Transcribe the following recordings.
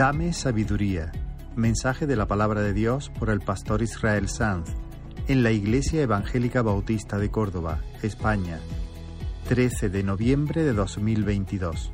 Dame sabiduría. Mensaje de la palabra de Dios por el pastor Israel Sanz en la Iglesia Evangélica Bautista de Córdoba, España, 13 de noviembre de 2022.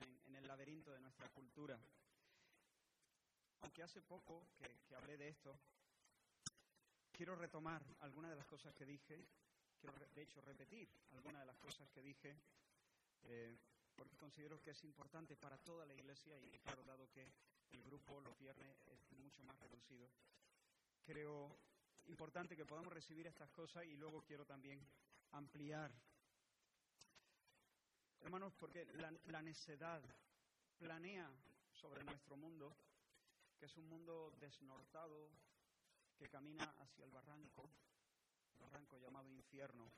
En, el laberinto de nuestra cultura. Aunque hace poco que, hablé de esto, quiero retomar algunas de las cosas que dije, quiero de hecho repetir algunas de las cosas que dije, eh, porque considero que es importante para toda la iglesia y claro, dado que el grupo los viernes es mucho más reducido, creo importante que podamos recibir estas cosas y luego quiero también ampliar. Hermanos, porque la, necedad planea sobre nuestro mundo, que es un mundo desnortado, que camina hacia el barranco, el barranco llamado infierno.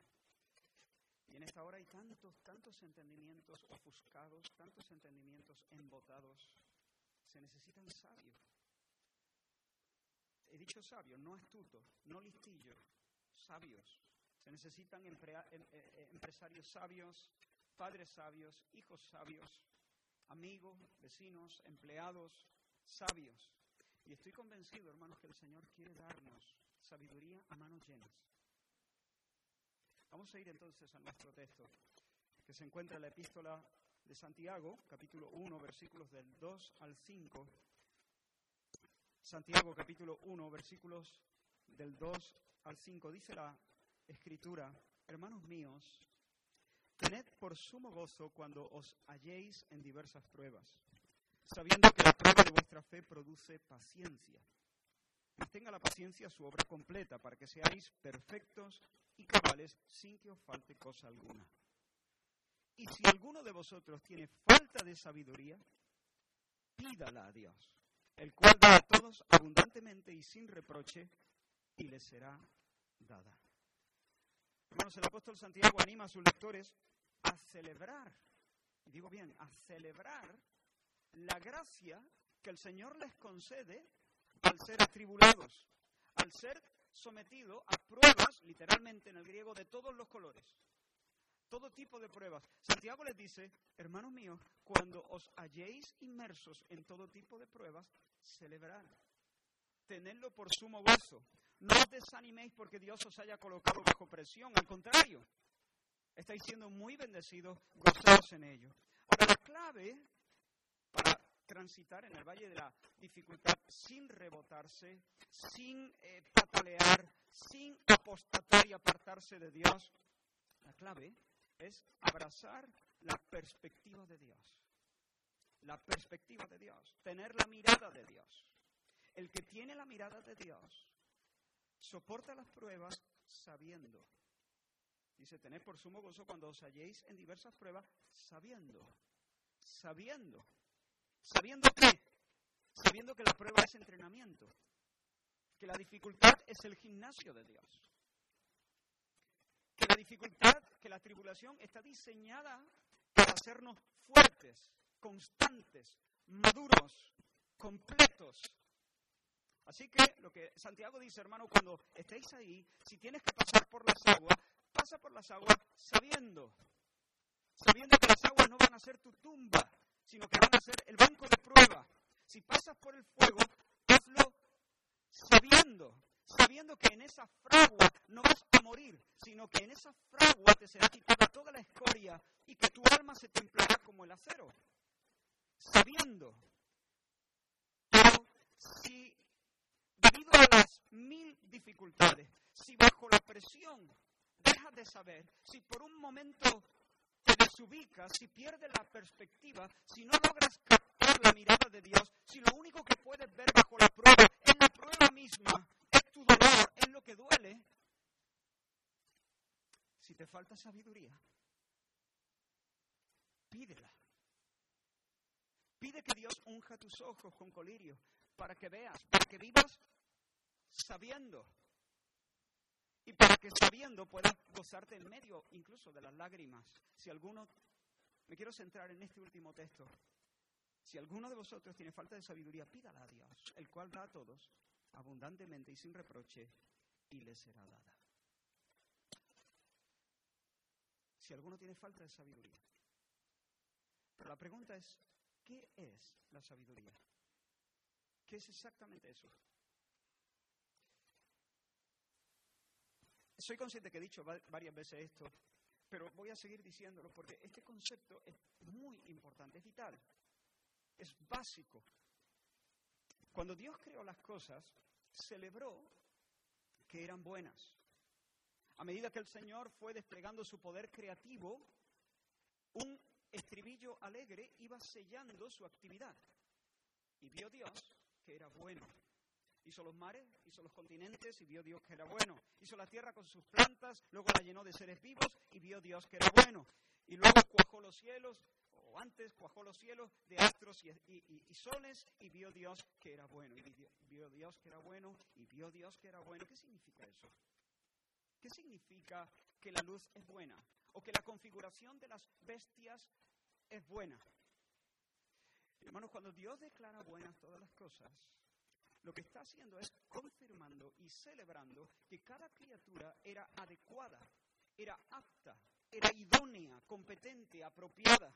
Y en esta hora hay tantos, tantos entendimientos ofuscados, tantos entendimientos embotados. Se necesitan sabios he dicho sabios, no astutos, no listillos, sabios. Se necesitan em, eh, eh, empresarios sabios, padres sabios, hijos sabios, amigos, vecinos, empleados sabios. Y estoy convencido, hermanos, que el Señor quiere darnos sabiduría a manos llenas. Vamos a ir entonces a nuestro texto, que se encuentra en la epístola de Santiago, capítulo 1, versículos del 2 al 5 Santiago capítulo 1, versículos del 2 al 5. Dice la escritura, hermanos míos, tened por sumo gozo cuando os halléis en diversas pruebas, sabiendo que la prueba de vuestra fe produce paciencia. Y tenga la paciencia su obra completa, para que seáis perfectos y cabales sin que os falte cosa alguna. Y si alguno de vosotros tiene falta de sabiduría, pídala a Dios el cual da a todos abundantemente y sin reproche, y les será dada. Hermanos, el apóstol Santiago anima a sus lectores a celebrar, digo bien, a celebrar la gracia que el Señor les concede al ser atribulados, al ser sometido a pruebas, literalmente en el griego, de todos los colores todo tipo de pruebas. Santiago les dice, hermanos míos, cuando os halléis inmersos en todo tipo de pruebas, celebrad. Tenedlo por sumo gozo. No os desaniméis porque Dios os haya colocado bajo presión. Al contrario, estáis siendo muy bendecidos, gozaos en ello. Ahora, la clave para transitar en el valle de la dificultad sin rebotarse, sin eh, patalear, sin apostatar y apartarse de Dios, la clave es abrazar la perspectiva de Dios. La perspectiva de Dios, tener la mirada de Dios. El que tiene la mirada de Dios soporta las pruebas sabiendo. Dice, tened por sumo gozo cuando os halléis en diversas pruebas, sabiendo. Sabiendo. ¿Sabiendo qué? Sabiendo que la prueba es entrenamiento. Que la dificultad es el gimnasio de Dios. Que la dificultad que la tribulación está diseñada para hacernos fuertes, constantes, maduros, completos. Así que lo que Santiago dice, hermano, cuando estéis ahí, si tienes que pasar por las aguas, pasa por las aguas sabiendo, sabiendo que las aguas no van a ser tu tumba, sino que van a ser el banco de prueba. Si pasas por el fuego, hazlo sabiendo, sabiendo que en esa fragua no vas a morir, sino que en esa fragua te será quitada toda la escoria y que tu alma se templará como el acero. Sabiendo. Pero si, debido a las mil dificultades, si bajo la presión dejas de saber, si por un momento te desubicas, si pierdes la perspectiva, si no logras captar la mirada de Dios, si lo único que puedes ver bajo la prueba es la prueba misma, tu dolor, es lo que duele, si te falta sabiduría, pídela. Pide que Dios unja tus ojos con colirio para que veas, para que vivas sabiendo. Y para que sabiendo puedas gozarte en medio incluso de las lágrimas. Si alguno, me quiero centrar en este último texto. Si alguno de vosotros tiene falta de sabiduría, pídala a Dios, el cual da a todos abundantemente y sin reproche, y le será dada. Si alguno tiene falta de sabiduría. Pero la pregunta es, ¿qué es la sabiduría? ¿Qué es exactamente eso? Soy consciente que he dicho varias veces esto, pero voy a seguir diciéndolo porque este concepto es muy importante, es vital, es básico. Cuando Dios creó las cosas, celebró que eran buenas. A medida que el Señor fue desplegando su poder creativo, un estribillo alegre iba sellando su actividad. Y vio Dios que era bueno. Hizo los mares, hizo los continentes y vio Dios que era bueno. Hizo la tierra con sus plantas, luego la llenó de seres vivos y vio Dios que era bueno. Y luego cuajó los cielos, o antes cuajó los cielos de astros y, soles y vio Dios que era bueno. Y vio Dios que era bueno y vio Dios que era bueno. ¿Qué significa eso? ¿Qué significa que la luz es buena? O que la configuración de las bestias es buena. Hermanos, cuando Dios declara buenas todas las cosas, lo que está haciendo es confirmando y celebrando que cada criatura era adecuada, era apta, era idónea, competente, apropiada.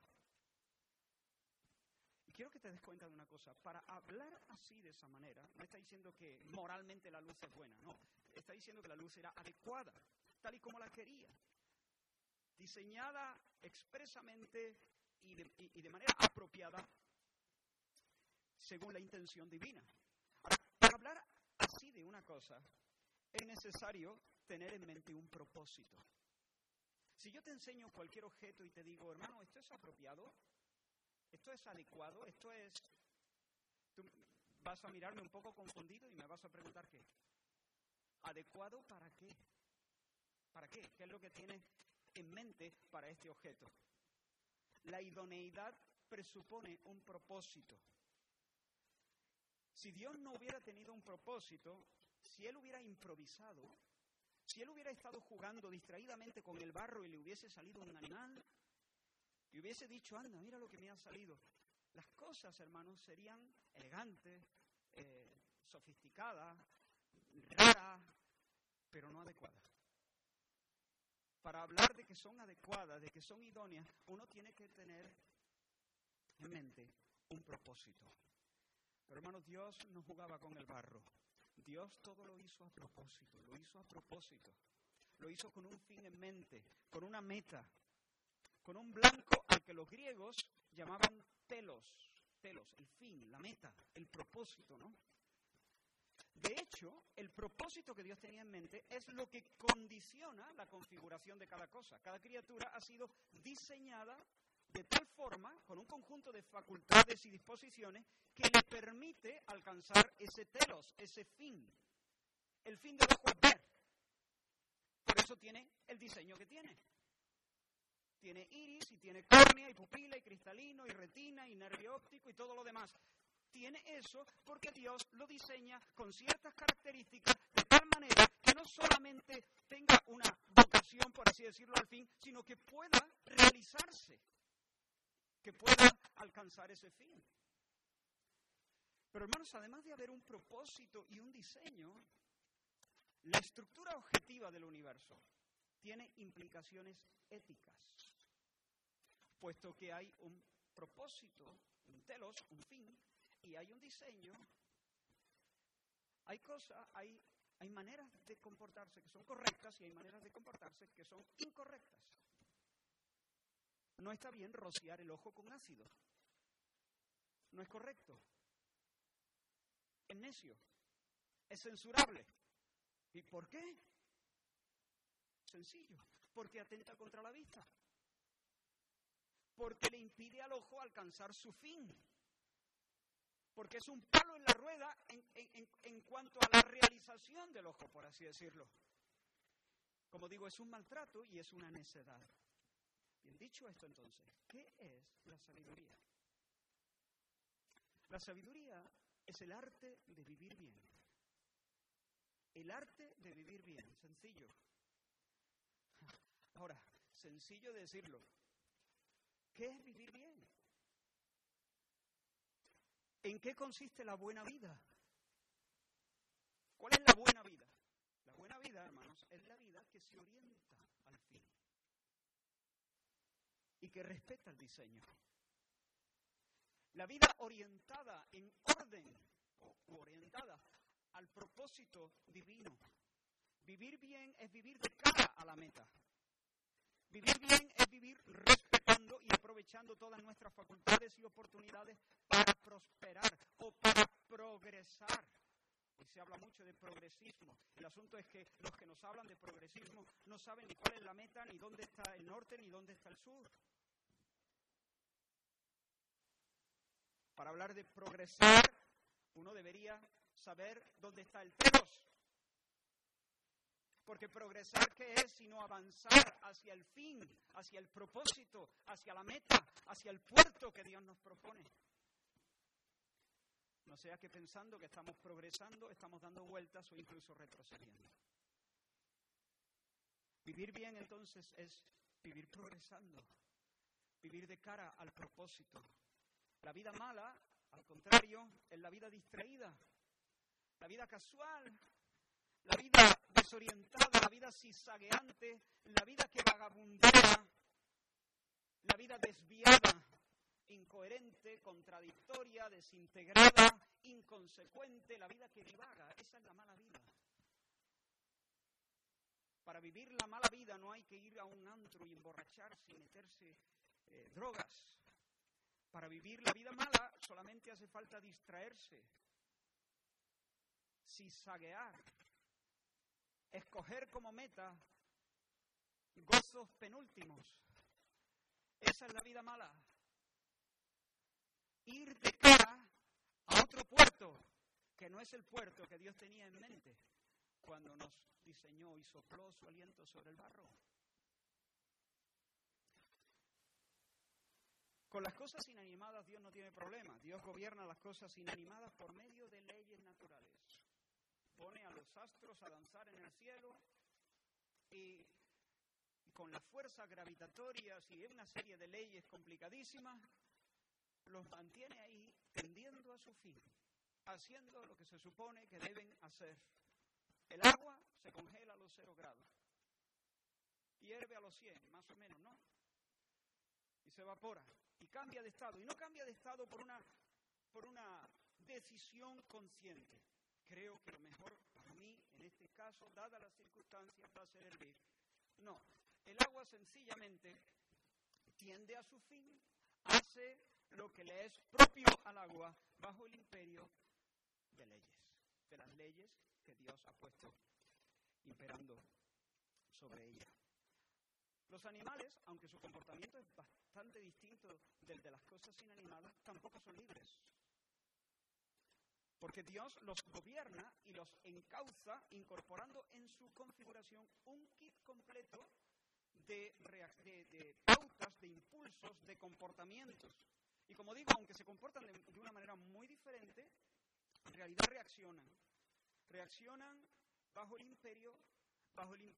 Y quiero que te des cuenta de una cosa, para hablar así de esa manera, no está diciendo que moralmente la luz es buena, no, está diciendo que la luz era adecuada, tal y como la quería, diseñada expresamente y de, y de manera apropiada según la intención divina. Ahora, para hablar así de una cosa, es necesario tener en mente un propósito. Si yo te enseño cualquier objeto y te digo, hermano, esto es apropiado, esto es adecuado, esto es... Tú vas a mirarme un poco confundido y me vas a preguntar qué. ¿Adecuado para qué? ¿Para qué? ¿Qué es lo que tienes en mente para este objeto? La idoneidad presupone un propósito. Si Dios no hubiera tenido un propósito, si Él hubiera improvisado, si Él hubiera estado jugando distraídamente con el barro y le hubiese salido un animal, y hubiese dicho, anda, mira lo que me ha salido, las cosas, hermanos, serían elegantes, eh, sofisticadas, raras, pero no adecuadas. Para hablar de que son adecuadas, de que son idóneas, uno tiene que tener en mente un propósito. Pero hermanos, Dios no jugaba con el barro. Dios todo lo hizo a propósito, lo hizo a propósito. Lo hizo con un fin en mente, con una meta, con un blanco al que los griegos llamaban telos, telos, el fin, la meta, el propósito, ¿no? De hecho, el propósito que Dios tenía en mente es lo que condiciona la configuración de cada cosa. Cada criatura ha sido diseñada de tal forma, con un conjunto de facultades y disposiciones, que le permite alcanzar ese telos, ese fin. El fin de ojo ver. Por eso tiene el diseño que tiene. Tiene iris y tiene córnea y pupila y cristalino y retina y nervio óptico y todo lo demás. Tiene eso porque Dios lo diseña con ciertas características de tal manera que no solamente tenga una vocación, por así decirlo, al fin, sino que pueda realizarse que pueda alcanzar ese fin. Pero hermanos, además de haber un propósito y un diseño, la estructura objetiva del universo tiene implicaciones éticas, puesto que hay un propósito, un telos, un fin, y hay un diseño, hay cosas, hay, hay maneras de comportarse que son correctas y hay maneras de comportarse que son incorrectas no está bien rociar el ojo con ácido. No es correcto. Es necio. Es censurable. ¿Y por qué? Sencillo. Porque atenta contra la vista. Porque le impide al ojo alcanzar su fin. Porque es un palo en la rueda en, en cuanto a la realización del ojo, por así decirlo. Como digo, es un maltrato y es una necedad. Dicho esto entonces, ¿qué es la sabiduría? La sabiduría es el arte de vivir bien. El arte de vivir bien, sencillo. Ahora, sencillo decirlo. ¿Qué es vivir bien? ¿En qué consiste la buena vida? ¿Cuál es la buena vida? La buena vida, hermanos, es la vida que se orienta al fin y que respeta el diseño. La vida orientada en orden o orientada al propósito divino. Vivir bien es vivir de cara a la meta. Vivir bien es vivir respetando y aprovechando todas nuestras facultades y oportunidades para prosperar o para progresar. Se habla mucho de progresismo. El asunto es que los que nos hablan de progresismo no saben ni cuál es la meta, ni dónde está el norte, ni dónde está el sur. Para hablar de progresar, uno debería saber dónde está el telos. Porque progresar, ¿qué es? Sino avanzar hacia el fin, hacia el propósito, hacia la meta, hacia el puerto que Dios nos propone. No sea que pensando que estamos progresando, estamos dando vueltas o incluso retrocediendo. Vivir bien entonces es vivir progresando, vivir de cara al propósito. La vida mala, al contrario, es la vida distraída, la vida casual, la vida desorientada, la vida cizagueante, la vida que vagabundea, la vida desviada, incoherente, contradictoria, desintegrada, inconsecuente, la vida que divaga. Esa es la mala vida. Para vivir la mala vida no hay que ir a un antro y emborracharse y meterse eh, drogas. Para vivir la vida mala solamente hace falta distraerse, cizaguear, escoger como meta gozos penúltimos. Esa es la vida mala. Ir de cara otro puerto que no es el puerto que Dios tenía en mente cuando nos diseñó y sopló su aliento sobre el barro. Con las cosas inanimadas Dios no tiene problema. Dios gobierna las cosas inanimadas por medio de leyes naturales pone a los astros a danzar en el cielo y con las fuerzas gravitatorias y una serie de leyes complicadísimas, los mantiene ahí tendiendo a su fin, haciendo lo que se supone que deben hacer. El agua se congela a los cero grados, hierve a los 100, más o menos, ¿no? Y se evapora y cambia de estado. Y no cambia de estado por una, por una decisión consciente creo que lo mejor para mí, en este caso, dadas las circunstancias, va a ser hervir. No, el agua sencillamente tiende a su fin, hace lo que le es propio al agua bajo el imperio de leyes, de las leyes que Dios ha puesto imperando sobre ella. Los animales, aunque su comportamiento es bastante distinto del de las cosas inanimadas, tampoco son libres. Porque Dios los gobierna y los encauza incorporando en su configuración un kit completo de, pautas, de impulsos, de comportamientos. Y como digo, aunque se comportan de, una manera muy diferente, en realidad reaccionan. Reaccionan bajo el imperio, bajo el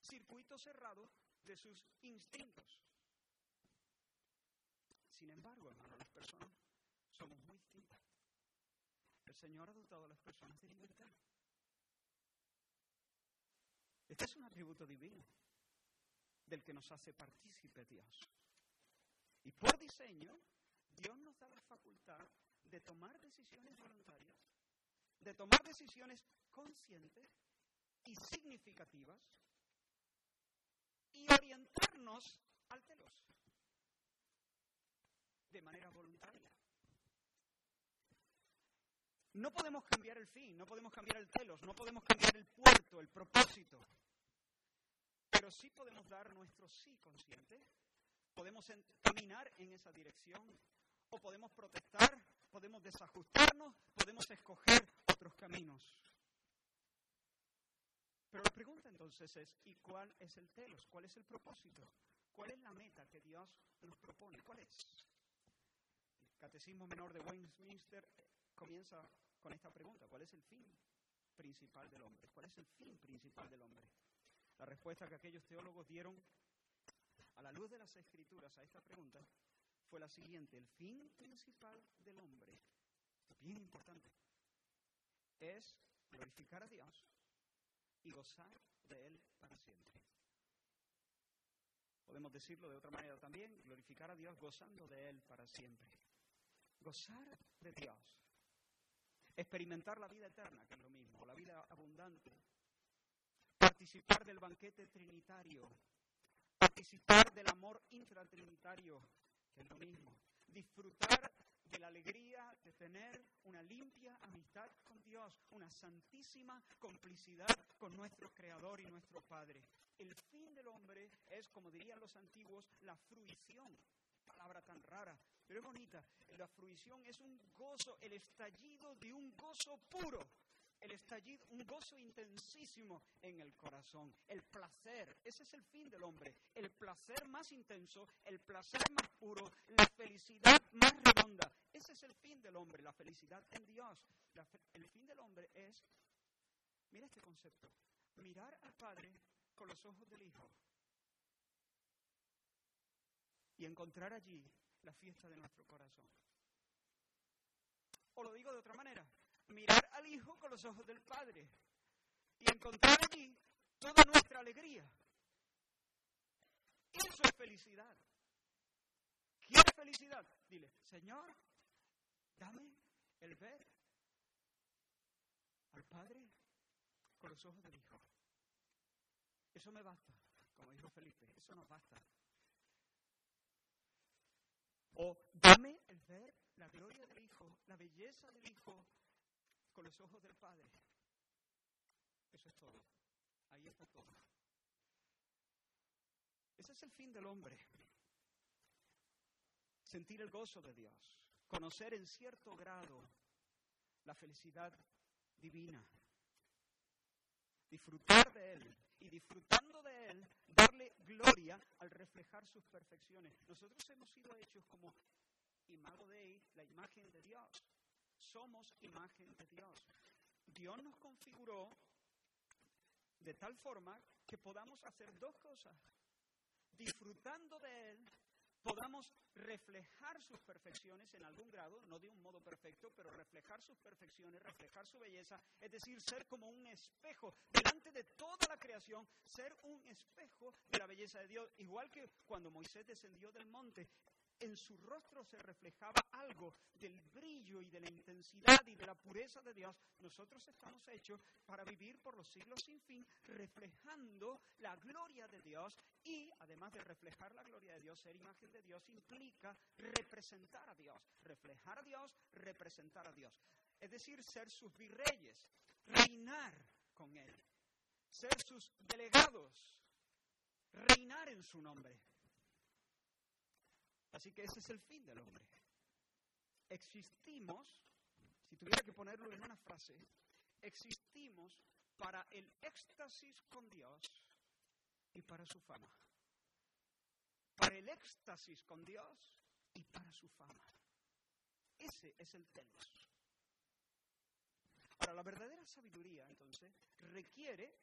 circuito cerrado de sus instintos. Sin embargo, hermano, las personas somos muy distintas. El Señor ha dotado a las personas de libertad. Este es un atributo divino del que nos hace partícipe Dios. Y por diseño, Dios nos da la facultad de tomar decisiones voluntarias, de tomar decisiones conscientes y significativas y orientarnos al telos de manera voluntaria. No podemos cambiar el fin, no podemos cambiar el telos, no podemos cambiar el puerto, el propósito. Pero sí podemos dar nuestro sí consciente. Podemos caminar en esa dirección. Podemos protestar, podemos desajustarnos, podemos escoger otros caminos. Pero la pregunta entonces es, ¿y cuál es el telos? ¿Cuál es el propósito? ¿Cuál es la meta que Dios nos propone? ¿Cuál es? El Catecismo Menor de Westminster comienza con esta pregunta. ¿Cuál es el fin principal del hombre? ¿Cuál es el fin principal del hombre? La respuesta que aquellos teólogos dieron a la luz de las escrituras a esta pregunta fue la siguiente. El fin principal del hombre, bien importante, es glorificar a Dios y gozar de Él para siempre. Podemos decirlo de otra manera también, glorificar a Dios gozando de Él para siempre. Gozar de Dios. Experimentar la vida eterna, que es lo mismo, la vida abundante. Participar del banquete trinitario. Participar del amor intratrinitario, es lo mismo. Disfrutar de la alegría de tener una limpia amistad con Dios, una santísima complicidad con nuestro Creador y nuestro Padre. El fin del hombre es, como dirían los antiguos, la fruición. Palabra tan rara, pero es bonita. La fruición es un gozo, el estallido de un gozo puro el estallido, un gozo intensísimo en el corazón, el placer, ese es el fin del hombre, el placer más intenso, el placer más puro, la felicidad más redonda, ese es el fin del hombre, la felicidad en Dios. el fin del hombre es, mira este concepto, mirar al Padre con los ojos del Hijo y encontrar allí la fiesta de nuestro corazón. O lo digo de otra manera, mirar al Hijo con los ojos del Padre y encontrar allí toda nuestra alegría. Eso es felicidad. ¿Quieres felicidad? Dile, Señor, dame el ver al Padre con los ojos del Hijo. Eso me basta, como dijo Felipe, eso nos basta. O dame el ver la gloria del Hijo, la belleza del Hijo con los ojos del Padre. Eso es todo. Ahí está todo. Ese es el fin del hombre. Sentir el gozo de Dios. Conocer en cierto grado la felicidad divina. Disfrutar de Él. Y disfrutando de Él, darle gloria al reflejar sus perfecciones. Nosotros hemos sido hechos como imago de la imagen de Dios somos imagen de Dios. Dios nos configuró de tal forma que podamos hacer dos cosas. Disfrutando de Él, podamos reflejar sus perfecciones en algún grado, no de un modo perfecto, pero reflejar sus perfecciones, reflejar su belleza, es decir, ser como un espejo delante de toda la creación, ser un espejo de la belleza de Dios, igual que cuando Moisés descendió del monte, en su rostro se reflejaba algo del brillo y de la intensidad y de la pureza de Dios, nosotros estamos hechos para vivir por los siglos sin fin, reflejando la gloria de Dios y, además de reflejar la gloria de Dios, ser imagen de Dios implica representar a Dios, reflejar a Dios, representar a Dios. Es decir, ser sus virreyes, reinar con Él, ser sus delegados, reinar en su nombre. Así que ese es el fin del hombre. Existimos, si tuviera que ponerlo en una frase, existimos para el éxtasis con Dios y para su fama. Para el éxtasis con Dios y para su fama. Ese es el telos. Ahora, la verdadera sabiduría, entonces, requiere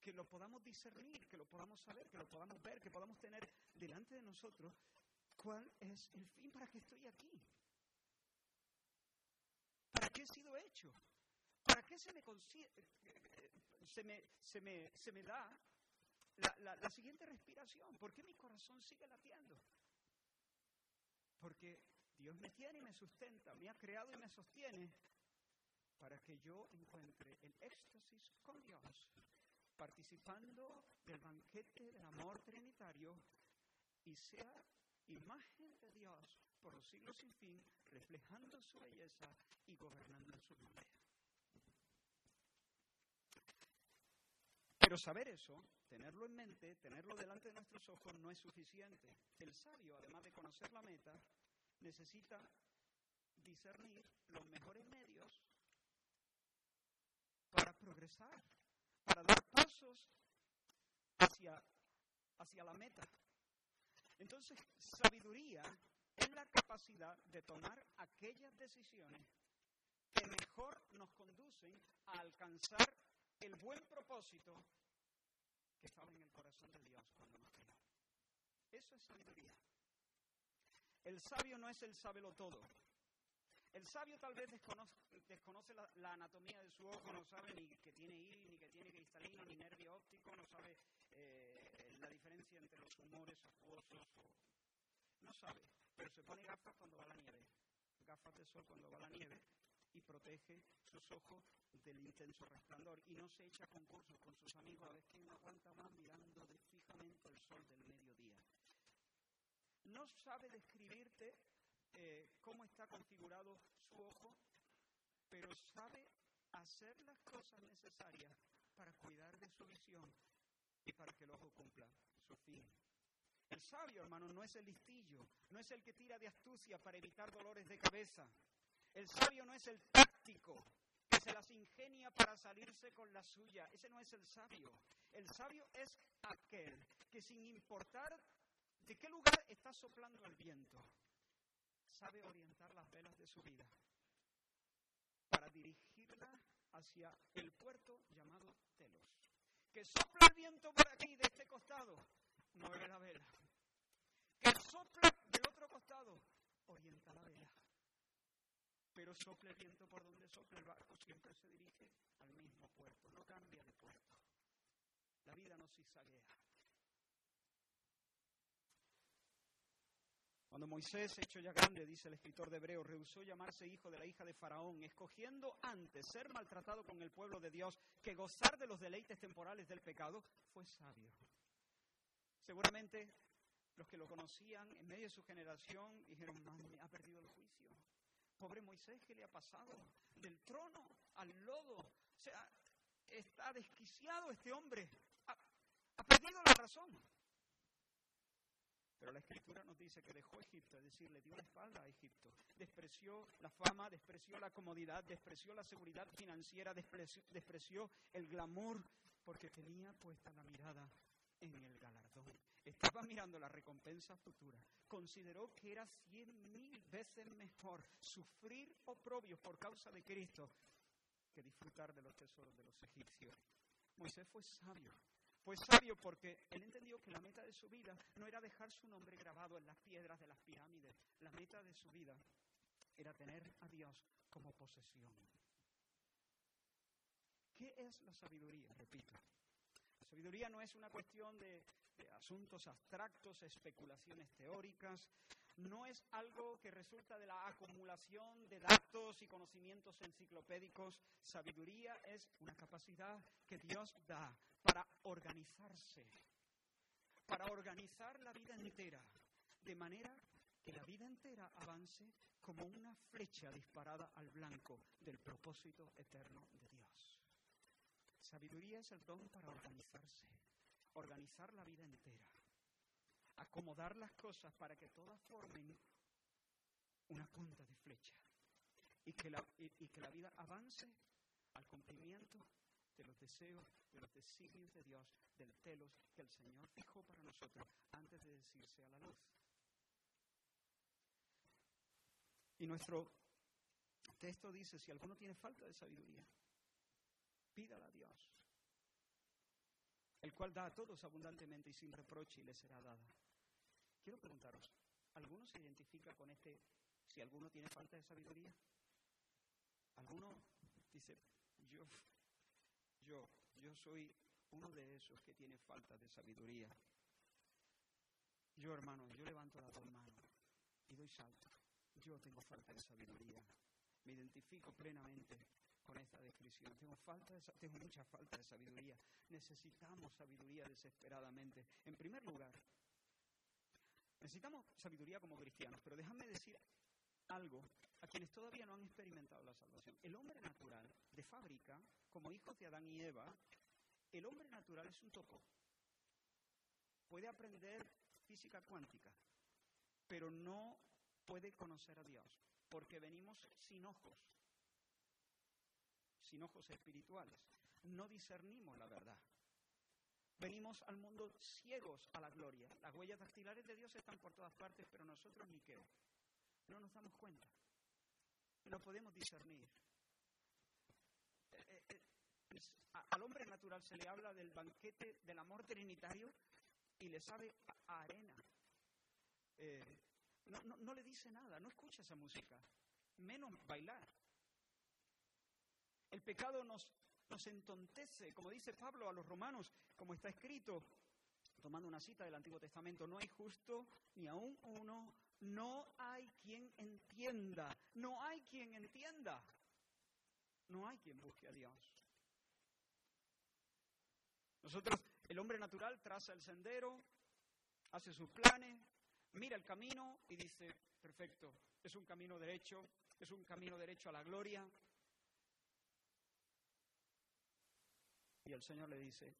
que lo podamos discernir, que lo podamos saber, que lo podamos ver, que podamos tener delante de nosotros ¿Cuál es el fin para que estoy aquí? ¿Para qué he sido hecho? ¿Para qué se me, se me, se me, se me da la, la siguiente respiración? ¿Por qué mi corazón sigue latiendo? Porque Dios me tiene y me sustenta, me ha creado y me sostiene para que yo encuentre el éxtasis con Dios, participando del banquete del amor trinitario y sea imagen de Dios por los siglos sin fin, reflejando su belleza y gobernando su nombre. Pero saber eso, tenerlo en mente, tenerlo delante de nuestros ojos, no es suficiente. El sabio, además de conocer la meta, necesita discernir los mejores medios para progresar, para dar pasos hacia, hacia la meta Entonces, sabiduría es la capacidad de tomar aquellas decisiones que mejor nos conducen a alcanzar el buen propósito que estaba en el corazón de Dios cuando nos creó. Eso es sabiduría. El sabio no es el sábelo todo. El sabio tal vez desconoce, la, anatomía de su ojo, no sabe ni que tiene iris, ni que tiene cristalino, ni nervio óptico, no sabe eh, la diferencia entre los humores acuosos. No sabe, pero se pone gafas cuando va la nieve, gafas de sol cuando va la nieve y protege sus ojos del intenso resplandor y no se echa concursos con sus amigos a ver quién aguanta más mirando fijamente el sol del mediodía. No sabe describirte eh, cómo está configurado su ojo, pero sabe hacer las cosas necesarias para cuidar de su visión y para que el ojo cumpla su fin. El sabio, hermano, no es el listillo, no es el que tira de astucia para evitar dolores de cabeza. El sabio no es el táctico que se las ingenia para salirse con la suya. Ese no es el sabio. El sabio es aquel que sin importar de qué lugar está soplando el viento, sabe orientar las velas de su vida para dirigirla hacia el puerto llamado Telos. Que sopla el viento por aquí, de este costado, mueve la vela. Que sopla del otro costado, orienta la vela. Pero sopla el viento por donde sopla el barco, siempre se dirige al mismo puerto, no cambia de puerto. La vida no zigzaguea. Cuando Moisés, hecho ya grande, dice el escritor de Hebreo, rehusó llamarse hijo de la hija de Faraón, escogiendo antes ser maltratado con el pueblo de Dios que gozar de los deleites temporales del pecado, fue sabio. Seguramente los que lo conocían en medio de su generación dijeron, ha perdido el juicio. Pobre Moisés, ¿qué le ha pasado? Del trono al lodo. O sea, está desquiciado este hombre. ha perdido la razón. Pero la escritura nos dice que dejó Egipto, es decir, le dio la espalda a Egipto. Despreció la fama, despreció la comodidad, despreció la seguridad financiera, despreció, el glamour, porque tenía puesta la mirada en el galardón. Estaba mirando la recompensa futura. Consideró que era cien mil veces mejor sufrir oprobios por causa de Cristo que disfrutar de los tesoros de los egipcios. Moisés fue sabio, fue sabio porque él entendió que la meta de su vida no era dejar su nombre grabado en las piedras de las pirámides. La meta de su vida era tener a Dios como posesión. ¿Qué es la sabiduría? Repito. La sabiduría no es una cuestión de, de asuntos abstractos, especulaciones teóricas, no es algo que resulta de la acumulación de datos y conocimientos enciclopédicos. Sabiduría es una capacidad que Dios da para organizarse, para organizar la vida entera, de manera que la vida entera avance como una flecha disparada al blanco del propósito eterno de Dios. Sabiduría es el don para organizarse, organizar la vida entera acomodar las cosas para que todas formen una punta de flecha y que la, y, que la vida avance al cumplimiento de los deseos, de los designios de Dios, del telos que el Señor fijó para nosotros antes de decirse a la luz. Y nuestro texto dice, si alguno tiene falta de sabiduría, pídala a Dios, el cual da a todos abundantemente y sin reproche y le será dada. Quiero preguntaros, ¿alguno se identifica con este, si alguno tiene falta de sabiduría? ¿Alguno dice, yo, yo, yo soy uno de esos que tiene falta de sabiduría? Yo, hermano, yo levanto la dos manos y doy salto. Yo tengo falta de sabiduría. Me identifico plenamente con esta descripción. Tengo, falta tengo mucha falta de sabiduría. Necesitamos sabiduría desesperadamente. En primer lugar, Necesitamos sabiduría como cristianos, pero déjame decir algo a quienes todavía no han experimentado la salvación. El hombre natural, de fábrica, como hijos de Adán y Eva, el hombre natural es un topo. Puede aprender física cuántica, pero no puede conocer a Dios, porque venimos sin ojos, sin ojos espirituales. No discernimos la verdad. Venimos al mundo ciegos a la gloria. Las huellas dactilares de Dios están por todas partes, pero nosotros ni qué. No nos damos cuenta. No podemos discernir. Eh, eh, eh, al hombre natural se le habla del banquete del amor trinitario y le sabe a, arena. no, no le dice nada, no escucha esa música, menos bailar. El pecado nos, nos entontece, como dice Pablo a los romanos, como está escrito, tomando una cita del Antiguo Testamento, no hay justo ni aún uno, no hay quien entienda, no hay quien entienda, no hay quien busque a Dios. Nosotros, el hombre natural traza el sendero, hace sus planes, mira el camino y dice, perfecto, es un camino derecho, es un camino derecho a la gloria, Y el Señor le dice,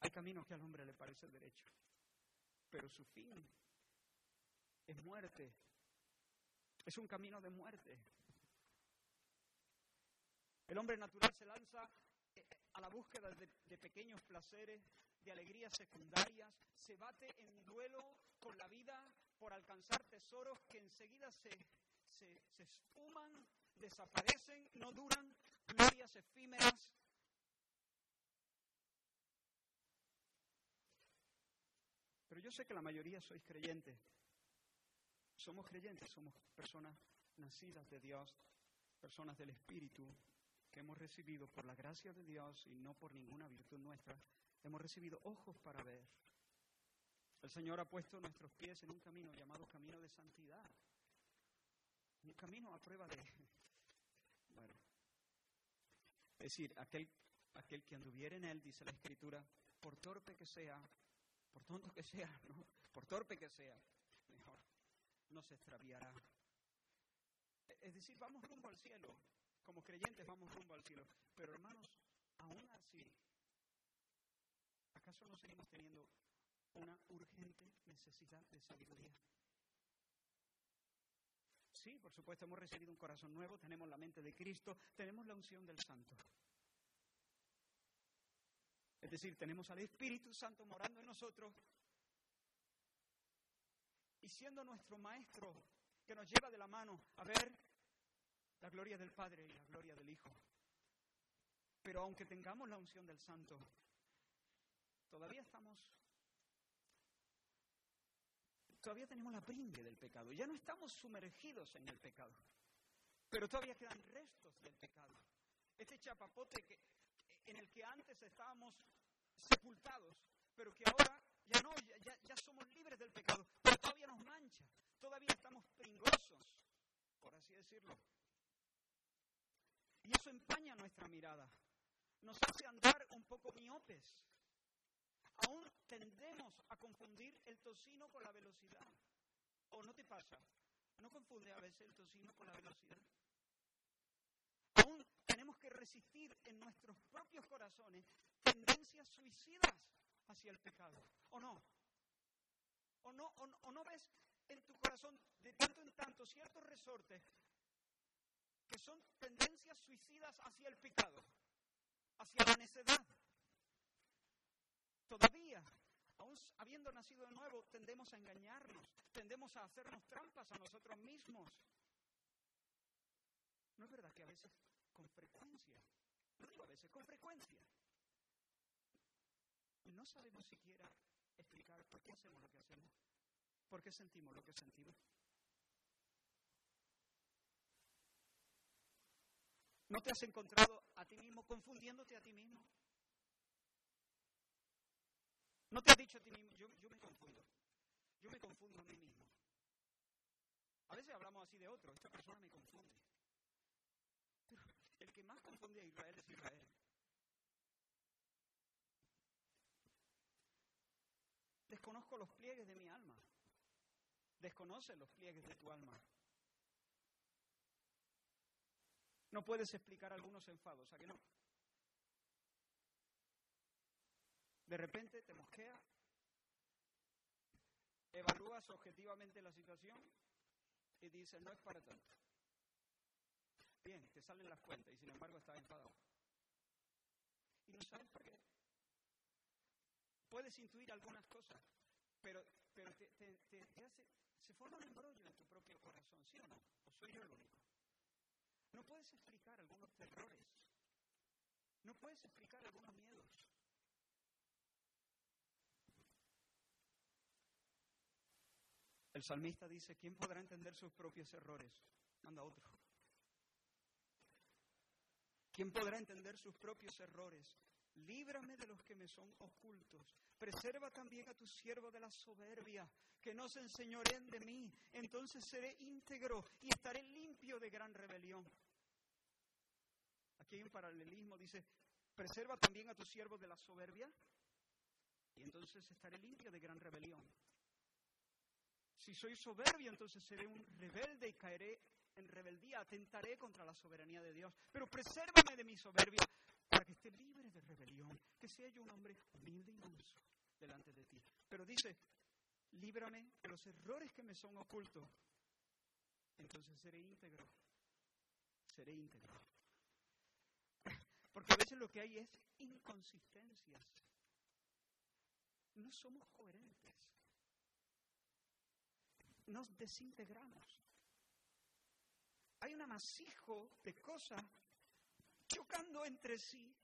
hay caminos que al hombre le parecen derecho, pero su fin es muerte. Es un camino de muerte. El hombre natural se lanza eh, a la búsqueda de, pequeños placeres, de alegrías secundarias, se bate en duelo con la vida por alcanzar tesoros que enseguida se, se, esfuman, desaparecen, no duran, glorias efímeras. Pero yo sé que la mayoría sois creyentes. Somos creyentes, somos personas nacidas de Dios, personas del Espíritu, que hemos recibido por la gracia de Dios y no por ninguna virtud nuestra, hemos recibido ojos para ver. El Señor ha puesto nuestros pies en un camino llamado camino de santidad. Un camino a prueba de... Bueno, es decir, aquel, aquel que anduviera en él, dice la Escritura, por torpe que sea, por tonto que sea, por torpe que sea, no se extraviará. Es decir, vamos rumbo al cielo. Como creyentes vamos rumbo al cielo. Pero hermanos, aún así, ¿acaso no seguimos teniendo una urgente necesidad de sabiduría? Sí, por supuesto, hemos recibido un corazón nuevo, tenemos la mente de Cristo, tenemos la unción del Santo. Es decir, tenemos al Espíritu Santo morando en nosotros y siendo nuestro Maestro que nos lleva de la mano a ver la gloria del Padre y la gloria del Hijo. Pero aunque tengamos la unción del Santo, todavía estamos todavía tenemos la prinde del pecado. Ya no estamos sumergidos en el pecado, pero todavía quedan restos del pecado. Este chapapote en el que antes estábamos sepultados, pero que ahora ya no, ya, ya somos libres del pecado, pero todavía nos mancha, todavía estamos pringosos, por así decirlo. Y eso empaña nuestra mirada, nos hace andar un poco miopes, aún tendemos a confundir el tocino con la velocidad. ¿O no te pasa? ¿No confunde a veces el tocino con la velocidad? Aún tenemos que resistir en nuestros propios corazones hacia el pecado. ¿O no? ¿O no, o no, ves en tu corazón de tanto en tanto ciertos resortes que son tendencias suicidas hacia el pecado, hacia la necedad, Todavía, aún habiendo nacido de nuevo, tendemos a engañarnos, tendemos a hacernos trampas a nosotros mismos. ¿No es verdad que a veces, con frecuencia, no digo a veces, con frecuencia, no sabemos siquiera explicar por qué hacemos lo que hacemos, por qué sentimos lo que sentimos? ¿No te has encontrado a ti mismo confundiéndote a ti mismo? No te has dicho a ti mismo, yo, me confundo. Yo me confundo a mí mismo. A veces hablamos así de otro, esta persona me confunde. el que más confunde a Israel es Israel. Los pliegues de mi alma. Desconoce los pliegues de tu alma. No puedes explicar algunos enfados, ¿a que no? De repente te mosquea, evalúas objetivamente la situación y dices, no es para tanto. Bien, te salen las cuentas y sin embargo estás enfadado. Y no sabes por qué. puedes intuir algunas cosas, pero, pero te, te, te, hace, se forma un embrollo en tu propio corazón, ¿sí o no? ¿O soy yo el único? No puedes explicar algunos terrores, no puedes explicar algunos miedos. El salmista dice, ¿quién podrá entender sus propios errores? Manda otro. ¿Quién podrá entender sus propios errores? Líbrame de los que me son ocultos. Preserva también a tu siervo de la soberbia, que no se enseñoren de mí. Entonces seré íntegro y estaré limpio de gran rebelión. Aquí hay un paralelismo, dice, preserva también a tu siervo de la soberbia y entonces estaré limpio de gran rebelión. Si soy soberbio, entonces seré un rebelde y caeré en rebeldía, atentaré contra la soberanía de Dios. Pero presérvame de mi soberbia para que esté libre de rebelión, que sea yo un hombre humilde y manso delante de ti. Pero dice, líbrame de los errores que me son ocultos. Entonces seré íntegro. Seré íntegro. Porque a veces lo que hay es inconsistencias. No somos coherentes. Nos desintegramos. Hay un amasijo de cosas chocando entre sí,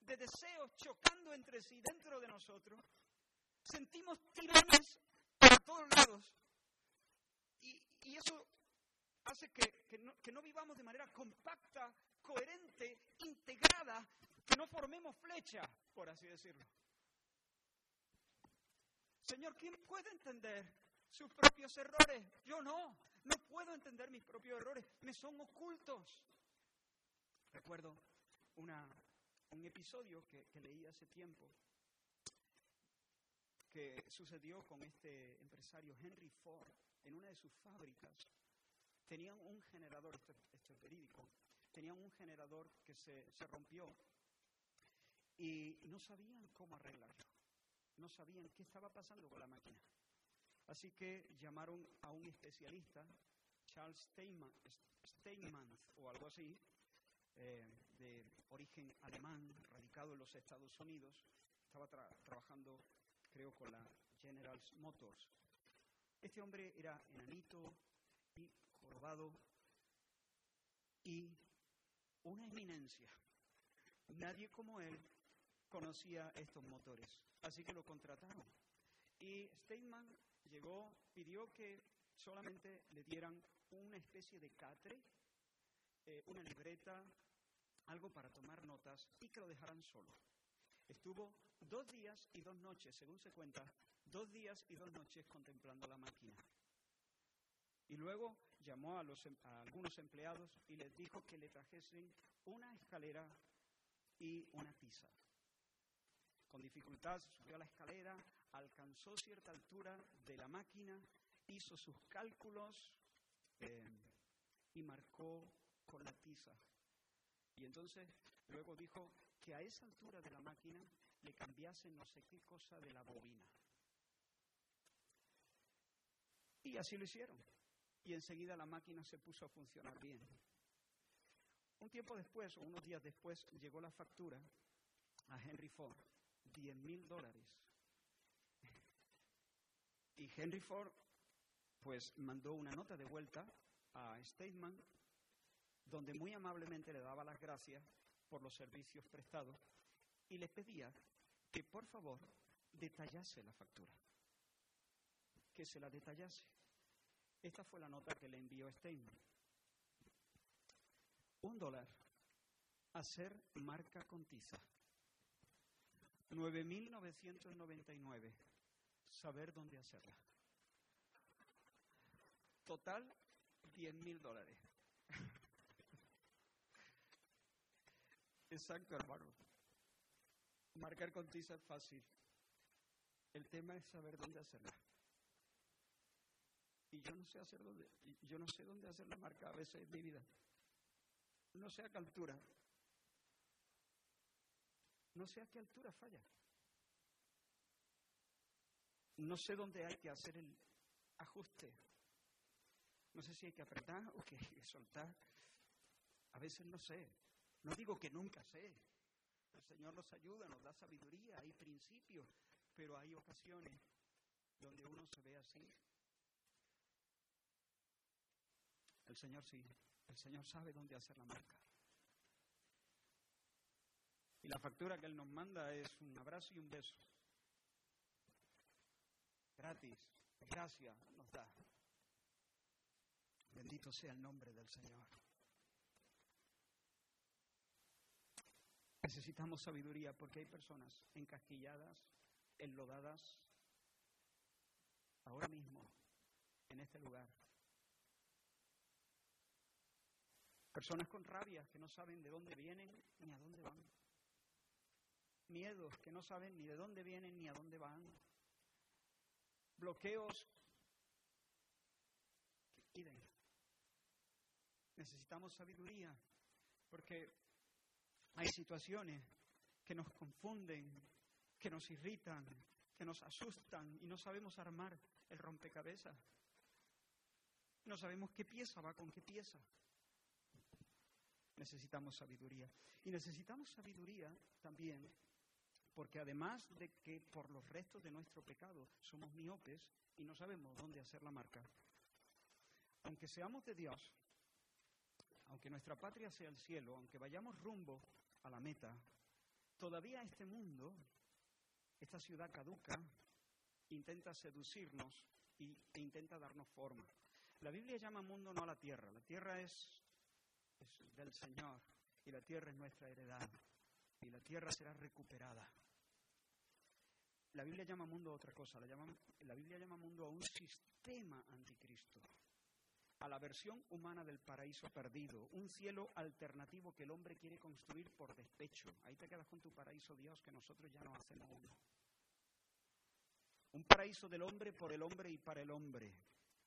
de deseos chocando entre sí dentro de nosotros. Sentimos tirones para todos lados. Y, eso hace que, no, que no vivamos de manera compacta, coherente, integrada, que no formemos flecha, por así decirlo. Señor, ¿quién puede entender sus propios errores? Yo no, no puedo entender mis propios errores, me son ocultos. Recuerdo un episodio que, leí hace tiempo que sucedió con este empresario Henry Ford en una de sus fábricas. Tenían un generador, esto, es verídico, tenían un generador que se, se rompió y no sabían cómo arreglarlo, no sabían qué estaba pasando con la máquina. Así que llamaron a un especialista, Charles Steinman, Steinman o algo así, eh, de origen alemán, radicado en los Estados Unidos. Estaba trabajando, creo, con la General Motors. Este hombre era enanito y jorobado y una eminencia. Nadie como él conocía estos motores, así que lo contrataron. Y Steinman llegó, pidió que solamente le dieran una especie de catre eh, una libreta, algo para tomar notas y que lo dejaran solo. Estuvo dos días y dos noches, según se cuenta, dos días y dos noches contemplando la máquina. Y luego llamó a, em, algunos empleados y les dijo que le trajesen una escalera y una tiza. Con dificultad subió a la escalera, alcanzó cierta altura de la máquina, hizo sus cálculos eh, y marcó con la tiza. Y entonces luego dijo que a esa altura de la máquina le cambiase no sé qué cosa de la bobina. Y así lo hicieron. Y enseguida la máquina se puso a funcionar bien. Un tiempo después, o unos días después, llegó la factura a Henry Ford, 10 mil dólares. Y Henry Ford, pues, mandó una nota de vuelta a Stateman donde muy amablemente le daba las gracias por los servicios prestados y le pedía que por favor detallase la factura, que se la detallase. Esta fue la nota que le envió Steinman. Un dólar. Hacer marca con tiza. 9.999. Saber dónde hacerla. Total, 10.000 dólares. Exacto, hermano. Marcar con tiza es fácil. El tema es saber dónde hacerla. Y yo no sé hacer dónde, yo no sé dónde hacer la marca a veces en mi vida. No sé a qué altura. No sé a qué altura falla. No sé dónde hay que hacer el ajuste. No sé si hay que apretar o que que soltar. A veces no sé. No digo que nunca sé. El Señor nos ayuda, nos da sabiduría, hay principios. pero hay ocasiones donde uno se ve así. El Señor sí, el Señor sabe dónde hacer la marca. Y la factura que Él nos manda es un abrazo y un beso. Gratis, gracias nos da. Bendito sea el nombre del Señor. Necesitamos sabiduría porque hay personas encasquilladas, enlodadas, ahora mismo, en este lugar. Personas con rabia que no saben de dónde vienen ni a dónde van. Miedos que no saben ni de dónde vienen ni a dónde van. Bloqueos que Necesitamos sabiduría porque hay situaciones que nos confunden, que nos irritan, que nos asustan y no sabemos armar el rompecabezas. No sabemos qué pieza va con qué pieza. Necesitamos sabiduría. Y necesitamos sabiduría también porque además de que por los restos de nuestro pecado somos miopes y no sabemos dónde hacer la marca, aunque seamos de Dios, aunque nuestra patria sea el cielo, aunque vayamos rumbo a la meta, todavía este mundo, esta ciudad caduca, intenta seducirnos y, e intenta darnos forma. La Biblia llama mundo no a la tierra, la tierra es, es del Señor y la tierra es nuestra heredad y la tierra será recuperada. La Biblia llama mundo a otra cosa, la, llama, la Biblia llama mundo a un sistema anticristo a la versión humana del paraíso perdido, un cielo alternativo que el hombre quiere construir por despecho. Ahí te quedas con tu paraíso, Dios, que nosotros ya no hacemos uno. Un paraíso del hombre por el hombre y para el hombre.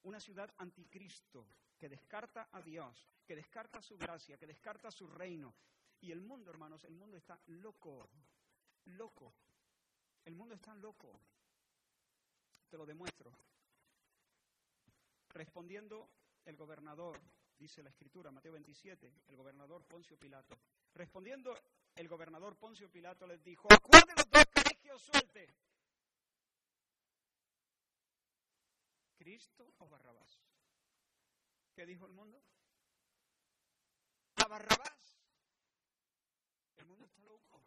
Una ciudad anticristo que descarta a Dios, que descarta su gracia, que descarta su reino. Y el mundo, hermanos, el mundo está loco, loco. El mundo está loco. Te lo demuestro. Respondiendo el gobernador, dice la escritura, Mateo 27, el gobernador Poncio Pilato. Respondiendo, el gobernador Poncio Pilato les dijo, ¿a cuál de los dos queréis que os suelte? ¿Cristo o Barrabás? ¿Qué dijo el mundo? A Barrabás. El mundo está loco.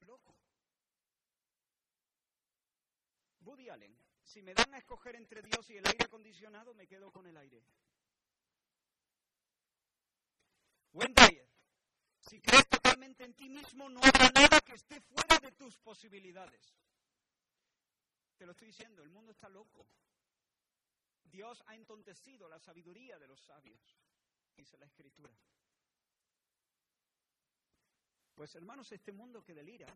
Loco. Woody Allen si me dan a escoger entre Dios y el aire acondicionado, me quedo con el aire. Wendy, si crees totalmente en ti mismo, no habrá nada que esté fuera de tus posibilidades. Te lo estoy diciendo, el mundo está loco. Dios ha entontecido la sabiduría de los sabios, dice la Escritura. Pues hermanos, este mundo que delira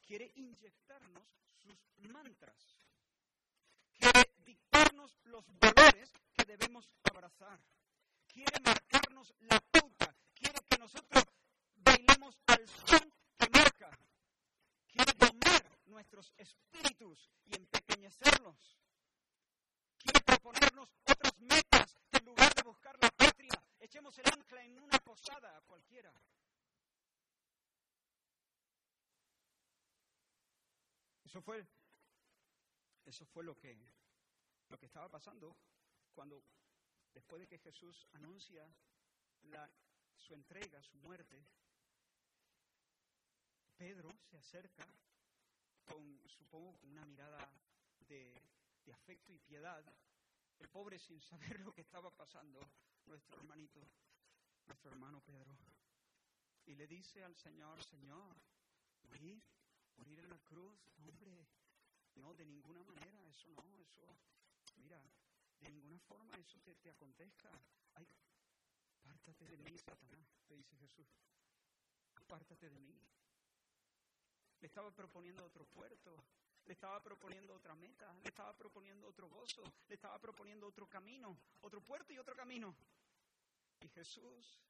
quiere inyectarnos sus mantras dictarnos los valores que debemos abrazar, quiere marcarnos la pauta, quiere que nosotros bailemos al son que marca, quiere domar nuestros espíritus y empequeñecerlos, quiere proponernos otras metas que en lugar de buscar la patria, echemos el ancla en una posada cualquiera. Eso fue eso fue lo que, lo que estaba pasando cuando, después de que Jesús anuncia su entrega, su muerte, Pedro se acerca con, supongo, con una mirada de, afecto y piedad. El pobre sin saber lo que estaba pasando, nuestro hermanito, nuestro hermano Pedro. Y le dice al Señor, Señor, morir, morir en la cruz, hombre, no, de ninguna manera, eso no, eso, mira, de ninguna forma eso te, te acontezca. Ay, apártate de mí, Satanás, te dice Jesús. Apártate de mí. Le estaba proponiendo otro puerto, le estaba proponiendo otra meta, le estaba proponiendo otro gozo, le estaba proponiendo otro camino, otro puerto y otro camino. Y Jesús,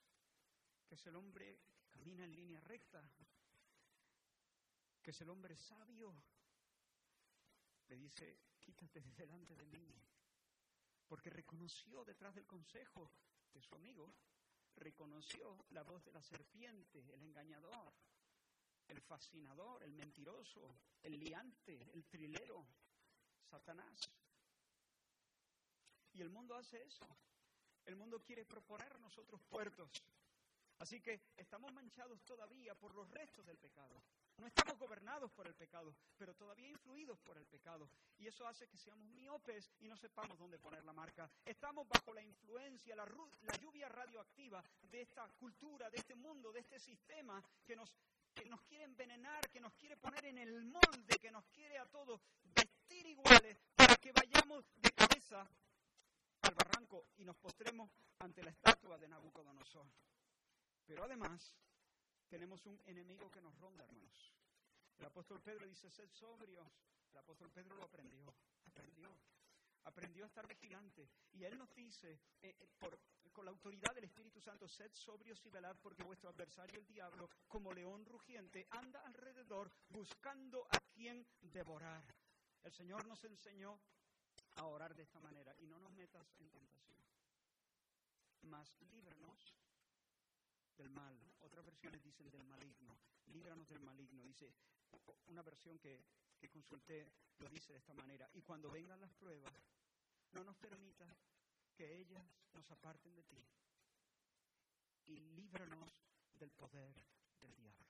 que es el hombre que camina en línea recta, que es el hombre sabio, le dice, delante de mí. Porque reconoció detrás del consejo de su amigo, reconoció la voz de la serpiente, el engañador, el fascinador, el mentiroso, el liante, el trilero, Satanás. Y el mundo hace eso. El mundo quiere proponernos otros puertos. Así que estamos manchados todavía por los restos del pecado. No estamos gobernados por el pecado, pero todavía influidos por el pecado. Y eso hace que seamos miopes y no sepamos dónde poner la marca. Estamos bajo la influencia, la, la lluvia radioactiva de esta cultura, de este mundo, de este sistema que nos, que nos quiere envenenar, que nos quiere poner en el molde, que nos quiere a todos vestir iguales para que vayamos de cabeza al barranco y nos postremos ante la estatua de Nabucodonosor. Pero además, tenemos un enemigo que nos ronda, hermanos. El apóstol Pedro dice, sed sobrios. El apóstol Pedro lo aprendió, aprendió. Aprendió a estar vigilante. Y él nos dice, eh, eh, con la autoridad del Espíritu Santo, sed sobrios y velad porque vuestro adversario, el diablo, como león rugiente, anda alrededor buscando a quien devorar. El Señor nos enseñó a orar de esta manera y no nos metas en tentación. Mas líbranos del mal. Otras versiones dicen del maligno. Líbranos del maligno. Dice, una versión que, que consulté lo dice de esta manera. Y cuando vengan las pruebas, no nos permita que ellas nos aparten de ti. Y líbranos del poder del diablo.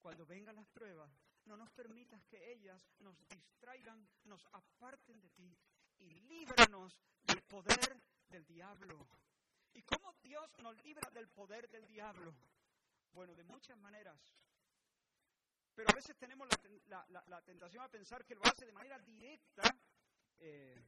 Cuando vengan las pruebas, no nos permitas que ellas nos distraigan, nos aparten de ti. Y líbranos del poder del diablo. ¿Y cómo Dios nos libra del poder del diablo? Bueno, de muchas maneras. Pero a veces tenemos la, tentación a pensar que lo hace de manera directa, eh,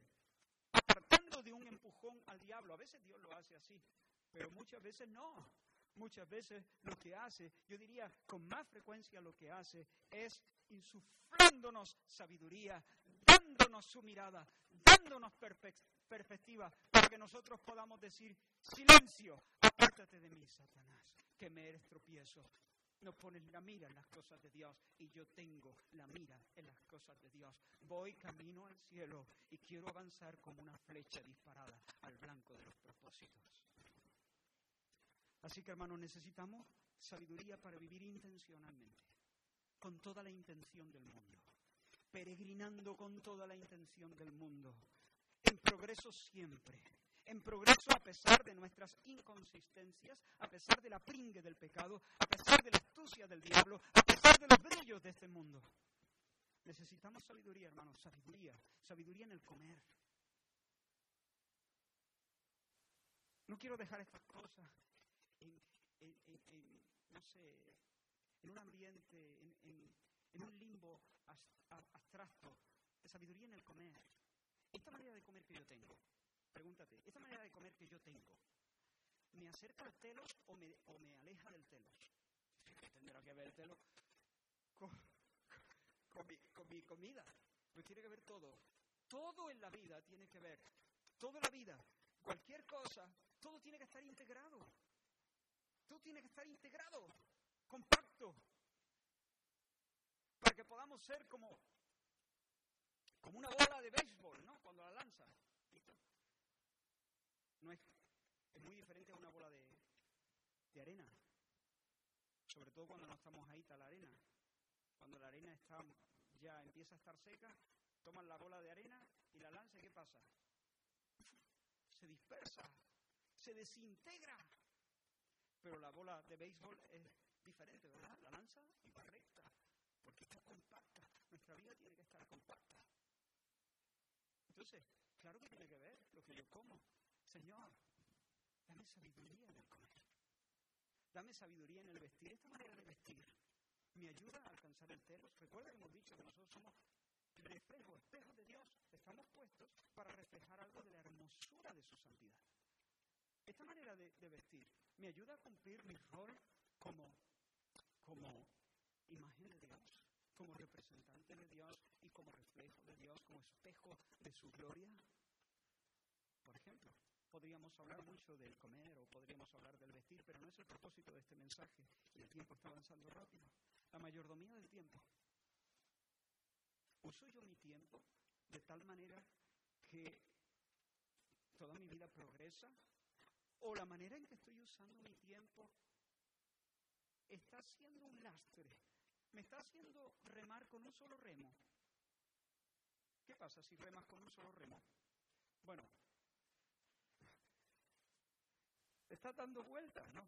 apartando de un empujón al diablo. A veces Dios lo hace así, pero muchas veces no. Muchas veces lo que hace, yo diría con más frecuencia lo que hace, es insuflándonos sabiduría, dándonos su mirada, dándonos perspectiva, que nosotros podamos decir, silencio, apártate de mí, Satanás, que me eres tropiezo. No pones la mira en las cosas de Dios y yo tengo la mira en las cosas de Dios. Voy camino al cielo y quiero avanzar como una flecha disparada al blanco de los propósitos. Así que hermanos, necesitamos sabiduría para vivir intencionalmente, con toda la intención del mundo, peregrinando con toda la intención del mundo, en progreso siempre, en progreso a pesar de nuestras inconsistencias, a pesar de la pringue del pecado, a pesar de la astucia del diablo, a pesar de los brillos de este mundo. Necesitamos sabiduría, hermanos, sabiduría, sabiduría en el comer. No quiero dejar estas cosas en, un ambiente, en, un limbo abstracto, sabiduría en el comer. Esta manera de comer que yo tengo, pregúntate, esta manera de comer que yo tengo, ¿me acerca al telos o me, o me aleja del telos? Tendrá que ver el telos con, mi, comida. Pues tiene que ver todo. Todo en la vida tiene que ver. Toda la vida, cualquier cosa, todo tiene que estar integrado. Todo tiene que estar integrado, compacto, para que podamos ser como como una bola de béisbol, ¿no? Cuando la lanza. No es, es muy diferente a una bola de, arena. Sobre todo cuando no estamos ahí, está la arena. Cuando la arena está ya empieza a estar seca, toman la bola de arena y la lanza, ¿qué pasa? Se dispersa, se desintegra. Pero la bola de béisbol es diferente, ¿verdad? La lanza y va recta, porque está compacta. Nuestra vida tiene que estar compacta. Entonces, claro que tiene que ver lo que yo como. Señor, dame sabiduría en el comer. Dame sabiduría en el vestir. Esta manera de vestir me ayuda a alcanzar el telos. Recuerda que hemos dicho que nosotros somos reflejo, espejo de Dios. Estamos puestos para reflejar algo de la hermosura de su santidad. Esta manera de, de vestir me ayuda a cumplir mi rol como, como imagen de Dios como representante de Dios y como reflejo de Dios, como espejo de su gloria? Por ejemplo, podríamos hablar mucho del comer o podríamos hablar del vestir, pero no es el propósito de este mensaje el tiempo está avanzando rápido. La mayordomía del tiempo. ¿Uso yo mi tiempo de tal manera que toda mi vida progresa? ¿O la manera en que estoy usando mi tiempo está haciendo un lastre, me está haciendo remar con un solo remo. ¿Qué pasa si remas con un solo remo? Bueno, está dando vueltas, ¿no?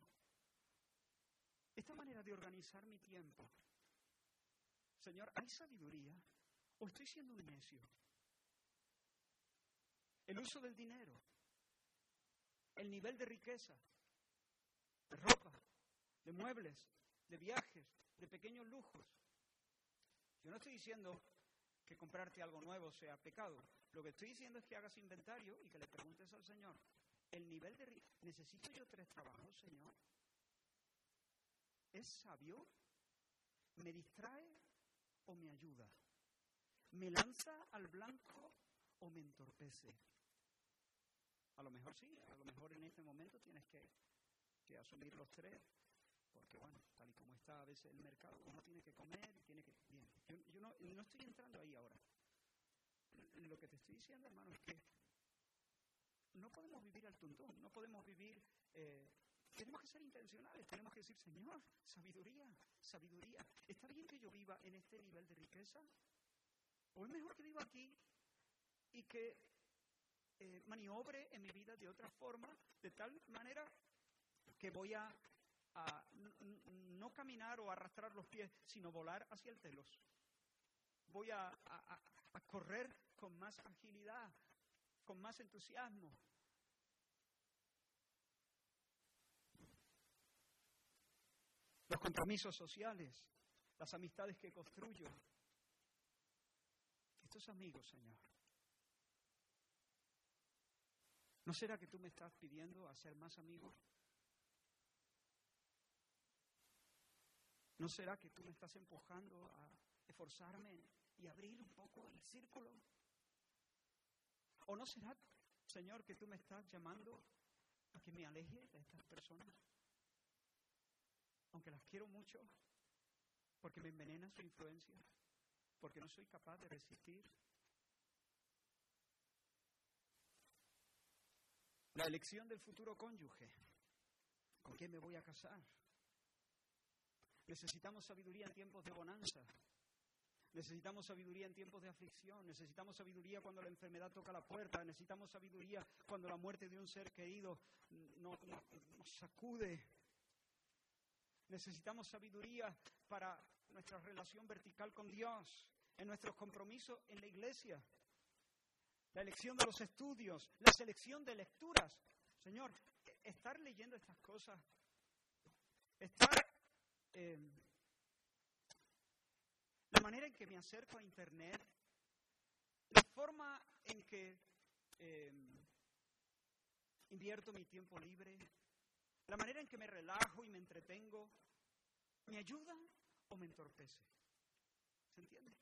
Esta manera de organizar mi tiempo. Señor, ¿hay sabiduría o estoy siendo un necio? El uso del dinero, el nivel de riqueza, de ropa, de muebles, de viajes, de pequeños lujos. Yo no estoy diciendo que comprarte algo nuevo sea pecado. Lo que estoy diciendo es que hagas inventario y que le preguntes al Señor, el nivel de... ¿Necesito yo tres trabajos, Señor? ¿Es sabio? ¿Me distrae o me ayuda? ¿Me lanza al blanco o me entorpece? A lo mejor sí, a lo mejor en este momento tienes que, asumir los tres, porque bueno, tal y como está a veces el mercado, uno tiene que comer y tiene que... Bien, yo, no, no estoy entrando ahí ahora. Lo que te estoy diciendo, hermano, es que no podemos vivir al tuntún, no podemos vivir... Eh, tenemos que ser intencionales, tenemos que decir, Señor, sabiduría, sabiduría. ¿Está bien que yo viva en este nivel de riqueza? ¿O es mejor que viva aquí y que eh, maniobre en mi vida de otra forma, de tal manera que voy a, no caminar o arrastrar los pies, sino volar hacia el telos? Voy a correr con más agilidad, con más entusiasmo. Los compromisos sociales, las amistades que construyo. Estos amigos, Señor. ¿No será que tú me estás pidiendo hacer más amigos? ¿No será que tú me estás empujando a esforzarme y abrir un poco el círculo? ¿O no será, Señor, que tú me estás llamando a que me aleje de estas personas? Aunque las quiero mucho, porque me envenena su influencia, porque no soy capaz de resistir. La elección del futuro cónyuge. ¿Con quién me voy a casar? Necesitamos sabiduría en tiempos de bonanza. Necesitamos sabiduría en tiempos de aflicción, necesitamos sabiduría cuando la enfermedad toca la puerta, necesitamos sabiduría cuando la muerte de un ser querido nos, sacude. Necesitamos sabiduría para nuestra relación vertical con Dios, en nuestros compromisos en la iglesia, la elección de los estudios, la selección de lecturas. Señor, estar leyendo estas cosas, estar eh, manera en que me acerco a Internet, la forma en que em, invierto mi tiempo libre, la manera en que me relajo y me entretengo, ¿me ayuda o me entorpece? ¿Se entiende?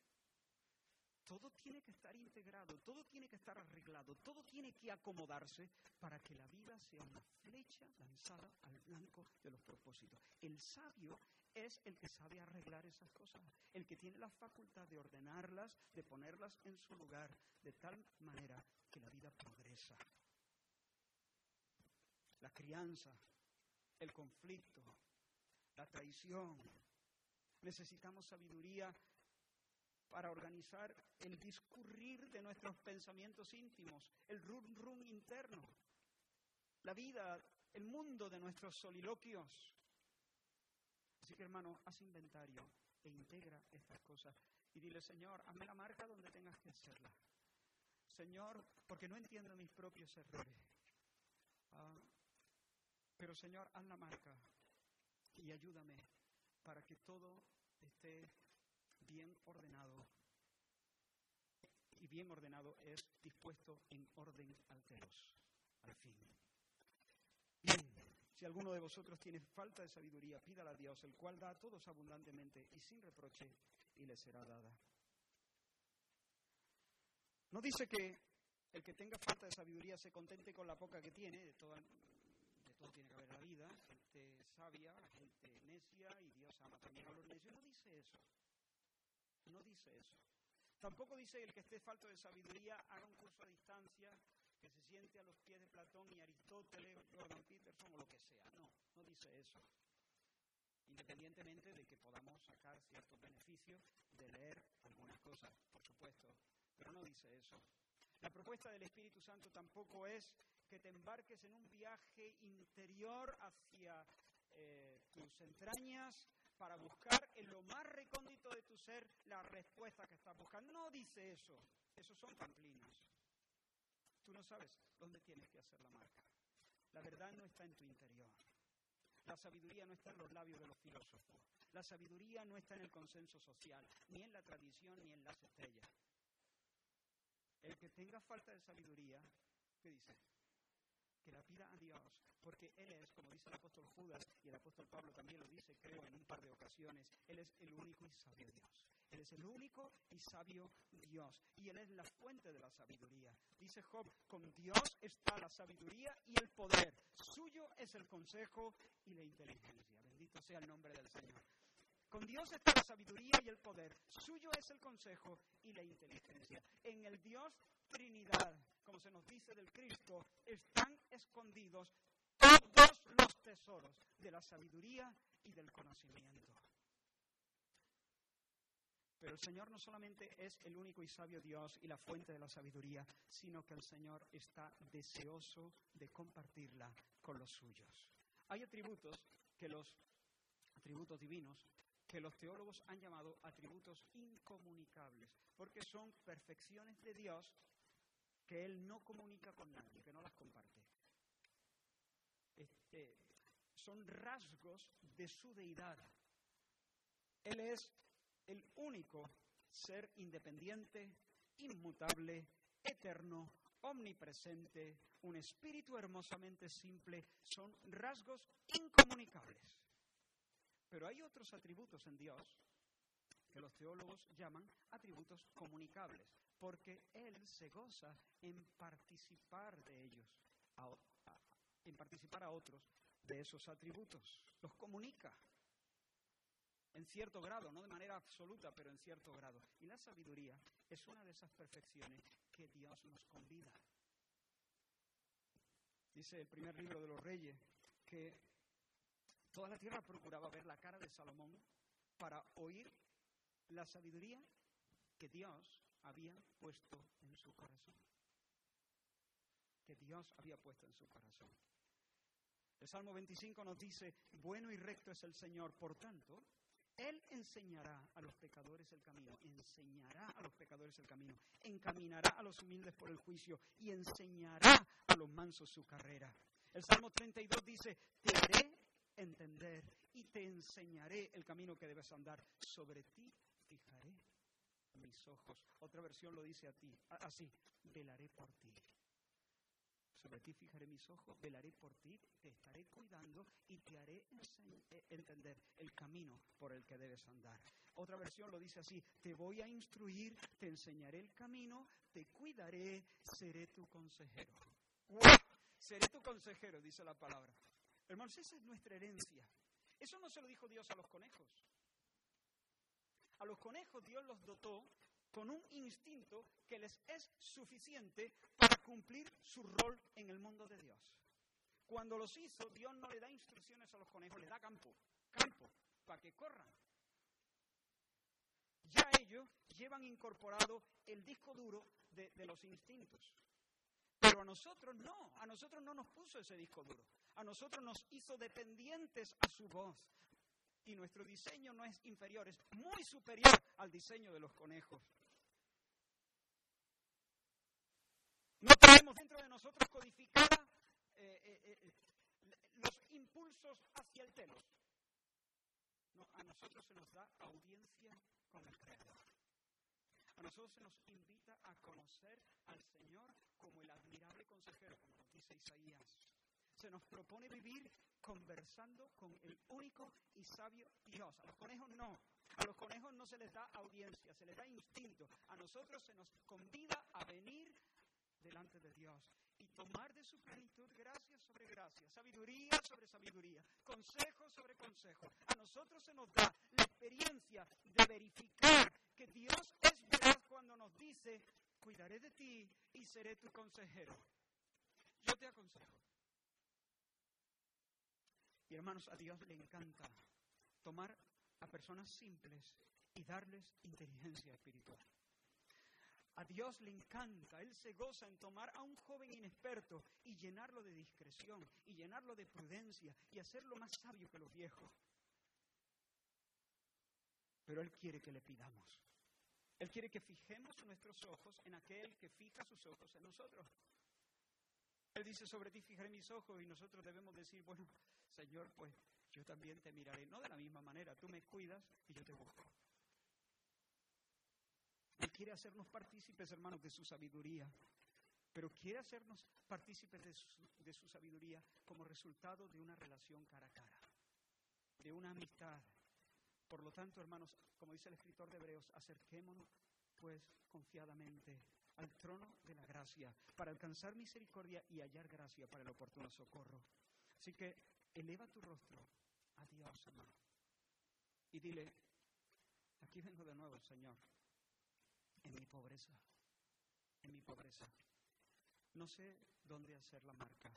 Todo tiene que estar integrado, todo tiene que estar arreglado, todo tiene que acomodarse para que la vida sea una flecha lanzada al blanco de los propósitos. El sabio es el que sabe arreglar esas cosas, el que tiene la facultad de ordenarlas, de ponerlas en su lugar, de tal manera que la vida progresa. La crianza, el conflicto, la traición. Necesitamos sabiduría para organizar el discurrir de nuestros pensamientos íntimos, el rum rum interno, la vida, el mundo de nuestros soliloquios. Así que hermano, haz inventario e integra estas cosas y dile, Señor, hazme la marca donde tengas que hacerla. Señor, porque no entiendo mis propios errores. Ah, pero Señor, haz la marca y ayúdame para que todo esté bien ordenado. Y bien ordenado es dispuesto en orden alteros, al fin. Si alguno de vosotros tiene falta de sabiduría, pídala a Dios, el cual da a todos abundantemente y sin reproche, y le será dada. No dice que el que tenga falta de sabiduría se contente con la poca que tiene, de, todo tiene que haber la vida, gente sabia, gente necia, y Dios ama también a los necios. No dice eso. No dice eso. Tampoco dice el que esté falto de sabiduría haga un curso a distancia, que se siente a los pies de Platón y Aristóteles, Jordan Peterson o lo que sea. No, no dice eso. independientemente de que podamos sacar ciertos beneficios de leer algunas cosas, por supuesto, pero no dice eso. La propuesta del Espíritu Santo tampoco es que te embarques en un viaje interior hacia eh, tus entrañas para buscar en lo más recóndito de tu ser la respuesta que estás buscando. No dice eso. Esos son pamplinas. Tú no sabes dónde tienes que hacer la marca. La verdad no está en tu interior. La sabiduría no está en los labios de los filósofos. La sabiduría no está en el consenso social, ni en la tradición, ni en las estrellas. El que tenga falta de sabiduría, ¿qué dice? Que la pida a Dios, porque Él es, como dice el apóstol Judas, y el apóstol Pablo también lo dice, creo, en un par de ocasiones, Él es el único y sabio Dios. Él es el único y sabio Dios. Y Él es la fuente de la sabiduría. Dice Job, con Dios está la sabiduría y el poder. Suyo es el consejo y la inteligencia. Bendito sea el nombre del Señor. Con Dios está la sabiduría y el poder. Suyo es el consejo y la inteligencia. En el Dios Trinidad, como se nos dice del Cristo, están escondidos todos los tesoros de la sabiduría y del conocimiento. Pero el Señor no solamente es el único y sabio Dios y la fuente de la sabiduría, sino que el Señor está deseoso de compartirla con los suyos. Hay atributos que los atributos divinos que los teólogos han llamado atributos incomunicables, porque son perfecciones de Dios que Él no comunica con nadie, que no las comparte. Este, son rasgos de su deidad. Él es el único ser independiente, inmutable, eterno, omnipresente, un espíritu hermosamente simple, son rasgos incomunicables. Pero hay otros atributos en Dios que los teólogos llaman atributos comunicables, porque Él se goza en participar de ellos, en participar a otros de esos atributos. Los comunica en cierto grado, no de manera absoluta, pero en cierto grado. Y la sabiduría es una de esas perfecciones que Dios nos convida. Dice el primer libro de los reyes que Toda la tierra procuraba ver la cara de Salomón para oír la sabiduría que Dios había puesto en su corazón. Que Dios había puesto en su corazón. El Salmo 25 nos dice, bueno y recto es el Señor, por tanto, Él enseñará a los pecadores el camino, enseñará a los pecadores el camino, encaminará a los humildes por el juicio y enseñará a los mansos su carrera. El Salmo 32 dice, te haré entender y te enseñaré el camino que debes andar. Sobre ti mis ojos. Otra versión lo dice a ti, así, velaré por ti. Sobre ti fijaré mis ojos, velaré por ti, te estaré cuidando y te haré eh, entender el camino por el que debes andar. Otra versión lo dice así, te voy a instruir, te enseñaré el camino, te cuidaré, seré tu consejero. Seré tu consejero, dice la palabra. Hermanos, esa es nuestra herencia. Eso no se lo dijo Dios a los conejos. A los conejos Dios los dotó con un instinto que les es suficiente para cumplir su rol en el mundo de Dios. Cuando los hizo, Dios no le da instrucciones a los conejos, le da campo, campo, para que corran. Ya ellos llevan incorporado el disco duro de, de los instintos. Pero a nosotros no, a nosotros no nos puso ese disco duro. A nosotros nos hizo dependientes a su voz. Y nuestro diseño no es inferior, es muy superior al diseño de los conejos. No traemos dentro de nosotros codificada eh, eh, eh, los impulsos hacia el telos. No, a nosotros se nos da audiencia con el Creador. A nosotros se nos invita a conocer al Señor como el admirable consejero, como dice Isaías. Se nos propone vivir conversando con el único y sabio Dios. A los conejos no. A los conejos no se les da audiencia, se les da instinto. A nosotros se nos convida a venir delante de Dios y tomar de su plenitud gracia sobre gracia, sabiduría sobre sabiduría, consejo sobre consejo. A nosotros se nos da la experiencia de verificar que Dios es veraz cuando nos dice, cuidaré de ti y seré tu consejero. Yo te aconsejo. Y hermanos, a Dios le encanta tomar a personas simples y darles inteligencia espiritual. A Dios le encanta, Él se goza en tomar a un joven inexperto y llenarlo de discreción y llenarlo de prudencia y hacerlo más sabio que los viejos. Pero Él quiere que le pidamos. Él quiere que fijemos nuestros ojos en aquel que fija sus ojos en nosotros. Él dice, sobre ti fijaré mis ojos y nosotros debemos decir, bueno, Señor, pues yo también te miraré. No de la misma manera, tú me cuidas y yo te busco. Él quiere hacernos partícipes, hermanos, de su sabiduría, pero quiere hacernos partícipes de su, de su sabiduría como resultado de una relación cara a cara, de una amistad. Por lo tanto, hermanos, como dice el escritor de Hebreos, acerquémonos pues confiadamente al trono de la gracia para alcanzar misericordia y hallar gracia para el oportuno socorro. Así que eleva tu rostro a Dios, hermano, y dile, aquí vengo de nuevo, Señor en mi pobreza, en mi pobreza. No sé dónde hacer la marca.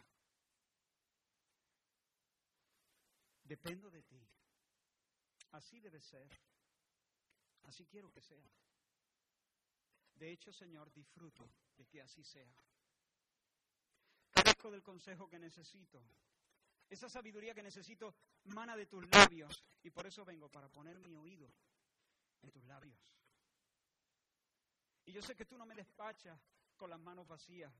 Dependo de ti. Así debe ser. Así quiero que sea. De hecho, Señor, disfruto de que así sea. Carezco del consejo que necesito. Esa sabiduría que necesito mana de tus labios y por eso vengo para poner mi oído en tus labios. Y yo sé que tú no me despachas con las manos vacías,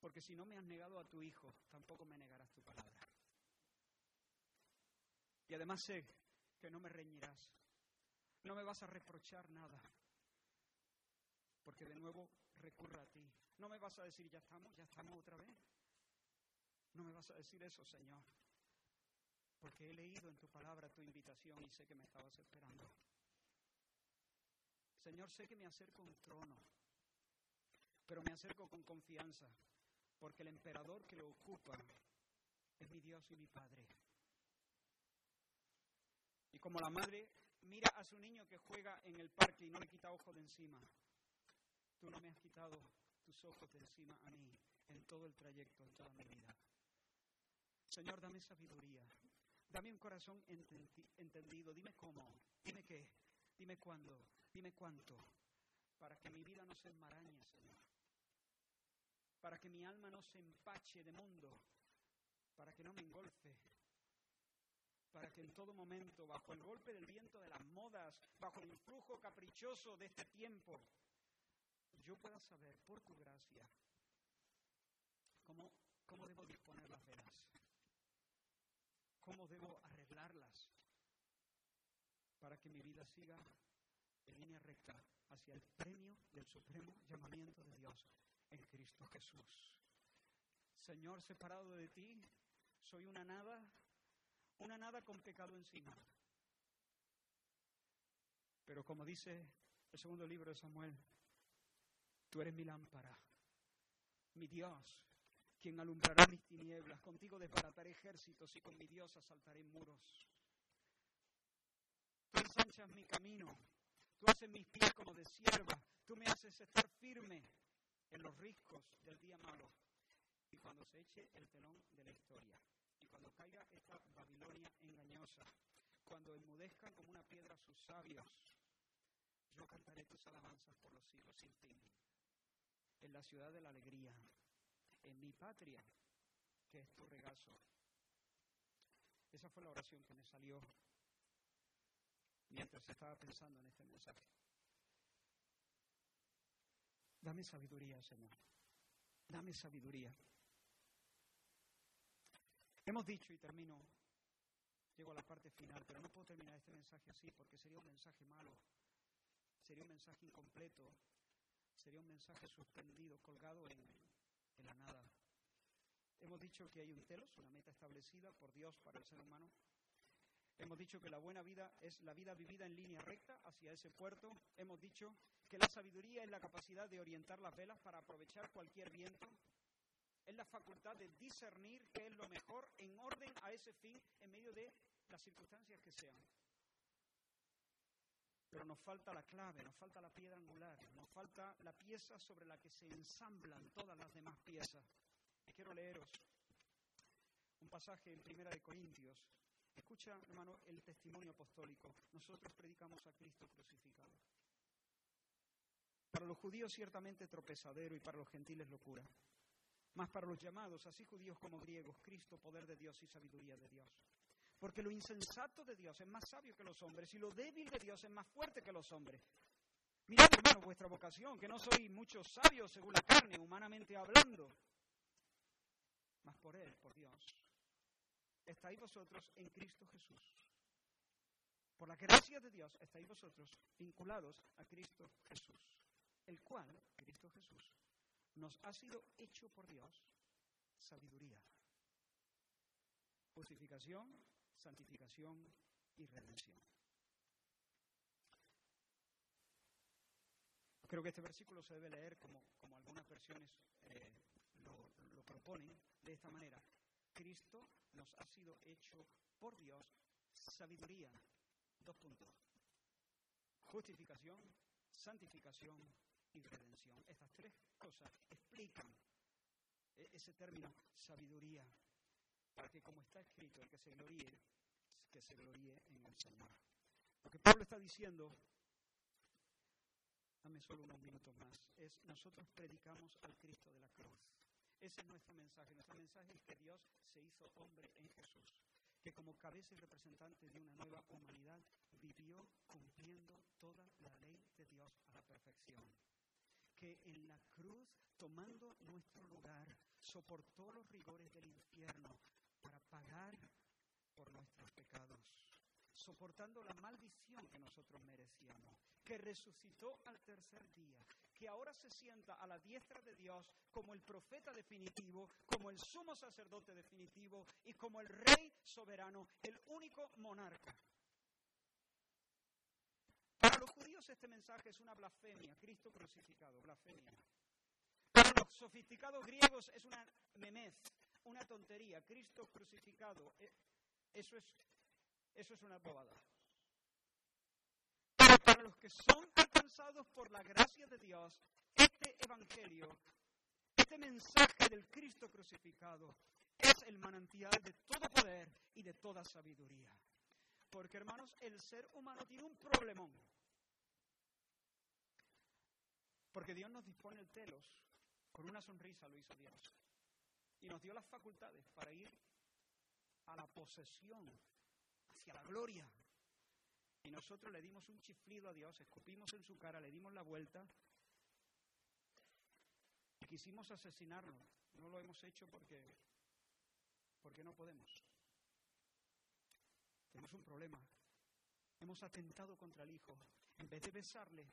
porque si no me has negado a tu hijo, tampoco me negarás tu palabra. Y además sé que no me reñirás, no me vas a reprochar nada, porque de nuevo recurro a ti. No me vas a decir, ya estamos, ya estamos otra vez. No me vas a decir eso, Señor, porque he leído en tu palabra tu invitación y sé que me estabas esperando. Señor, sé que me acerco a un trono, pero me acerco con confianza, porque el emperador que lo ocupa es mi Dios y mi Padre. Y como la madre mira a su niño que juega en el parque y no le quita ojo de encima, tú no me has quitado tus ojos de encima a mí en todo el trayecto, en toda mi vida. Señor, dame sabiduría, dame un corazón entendido, dime cómo, dime qué, Dime cuándo, dime cuánto, para que mi vida no se enmarañe, Señor. Para que mi alma no se empache de mundo, para que no me engolfe, para que en todo momento, bajo el golpe del viento de las modas, bajo el influjo caprichoso de este tiempo, yo pueda saber, por tu gracia, cómo, cómo debo disponer las velas, cómo debo arreglarlas, para que mi vida siga en línea recta hacia el premio del supremo llamamiento de Dios en Cristo Jesús. Señor, separado de ti, soy una nada, una nada con pecado encima. Pero como dice el segundo libro de Samuel, tú eres mi lámpara, mi Dios, quien alumbrará mis tinieblas. Contigo desbarataré ejércitos y con mi Dios asaltaré muros ensanchas mi camino, tú haces mis pies como de sierva, tú me haces estar firme en los riscos del día malo. Y cuando se eche el telón de la historia, y cuando caiga esta Babilonia engañosa, cuando enmudezcan como una piedra sus sabios, yo cantaré tus alabanzas por los siglos sin fin. En la ciudad de la alegría, en mi patria, que es tu regazo. Esa fue la oración que me salió mientras estaba pensando en este mensaje. Dame sabiduría, Señor. Dame sabiduría. Hemos dicho, y termino, llego a la parte final, pero no puedo terminar este mensaje así porque sería un mensaje malo, sería un mensaje incompleto, sería un mensaje suspendido, colgado en, en la nada. Hemos dicho que hay un telos, una meta establecida por Dios para el ser humano, Hemos dicho que la buena vida es la vida vivida en línea recta hacia ese puerto. Hemos dicho que la sabiduría es la capacidad de orientar las velas para aprovechar cualquier viento. Es la facultad de discernir qué es lo mejor en orden a ese fin en medio de las circunstancias que sean. Pero nos falta la clave, nos falta la piedra angular, nos falta la pieza sobre la que se ensamblan todas las demás piezas. Quiero leeros un pasaje en Primera de Corintios, Escucha, hermano, el testimonio apostólico. Nosotros predicamos a Cristo crucificado. Para los judíos ciertamente tropezadero y para los gentiles locura. Mas para los llamados, así judíos como griegos, Cristo, poder de Dios y sabiduría de Dios. Porque lo insensato de Dios es más sabio que los hombres y lo débil de Dios es más fuerte que los hombres. Mirad, hermano, vuestra vocación, que no sois muchos sabios según la carne, humanamente hablando, mas por Él, por Dios, estáis vosotros en Cristo Jesús. Por la gracia de Dios estáis vosotros vinculados a Cristo Jesús, el cual, Cristo Jesús, nos ha sido hecho por Dios sabiduría, justificación, santificación y redención. Creo que este versículo se debe leer como, como algunas versiones eh, lo, lo proponen, de esta manera. Cristo nos ha sido hecho por Dios sabiduría. Dos puntos. Justificación, santificación y redención. Estas tres cosas explican e-, ese término sabiduría. Para que como está escrito, el que se gloríe, que se gloríe en el Señor. Lo que Pablo está diciendo, dame solo unos minutos más, es nosotros predicamos al Cristo de la cruz. Ese es nuestro mensaje. Nuestro mensaje es que Dios se hizo hombre en Jesús, que como cabeza y representante de una nueva humanidad vivió cumpliendo toda la ley de Dios a la perfección. Que en la cruz, tomando nuestro lugar, soportó los rigores del infierno pagar por nuestros pecados soportando la maldición que nosotros merecíamos, que resucitó al tercer día, que ahora se sienta a la diestra de Dios como el profeta definitivo, como el sumo sacerdote definitivo y como el rey soberano, el único monarca. Para los judíos este mensaje es una blasfemia, Cristo crucificado, blasfemia. Para los sofisticados griegos es una memez, una tontería, Cristo crucificado. Eh, eso es eso es una bobada. Para los que son alcanzados por la gracia de Dios, este evangelio, este mensaje del Cristo crucificado, es el manantial de todo poder y de toda sabiduría. Porque, hermanos, el ser humano tiene un problemón. Porque Dios nos dispone el telos, con una sonrisa lo hizo Dios. Y nos dio las facultades para ir a la posesión hacia la gloria. Y nosotros le dimos un chiflido a Dios, escupimos en su cara, le dimos la vuelta quisimos asesinarlo. No lo hemos hecho porque, porque no podemos. Tenemos un problema. Hemos atentado contra el Hijo. En vez de besarle,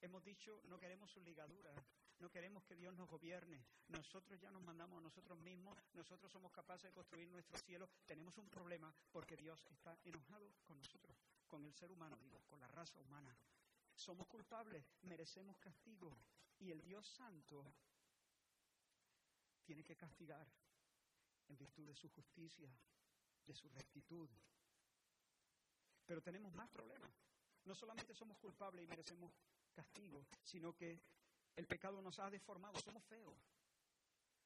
hemos dicho no queremos su ligadura, no queremos que Dios nos gobierne. Nosotros ya nos mandamos a nosotros mismos, nosotros somos capaces de construir nuestro cielo. Tenemos un problema porque Dios está enojado con nosotros, con el ser humano, digo, con la raza humana. Somos culpables, merecemos castigo. Y el Dios Santo tiene que castigar en virtud de su justicia, de su rectitud. Pero tenemos más problemas. No solamente somos culpables y merecemos castigo, sino que el pecado nos ha deformado, somos feos,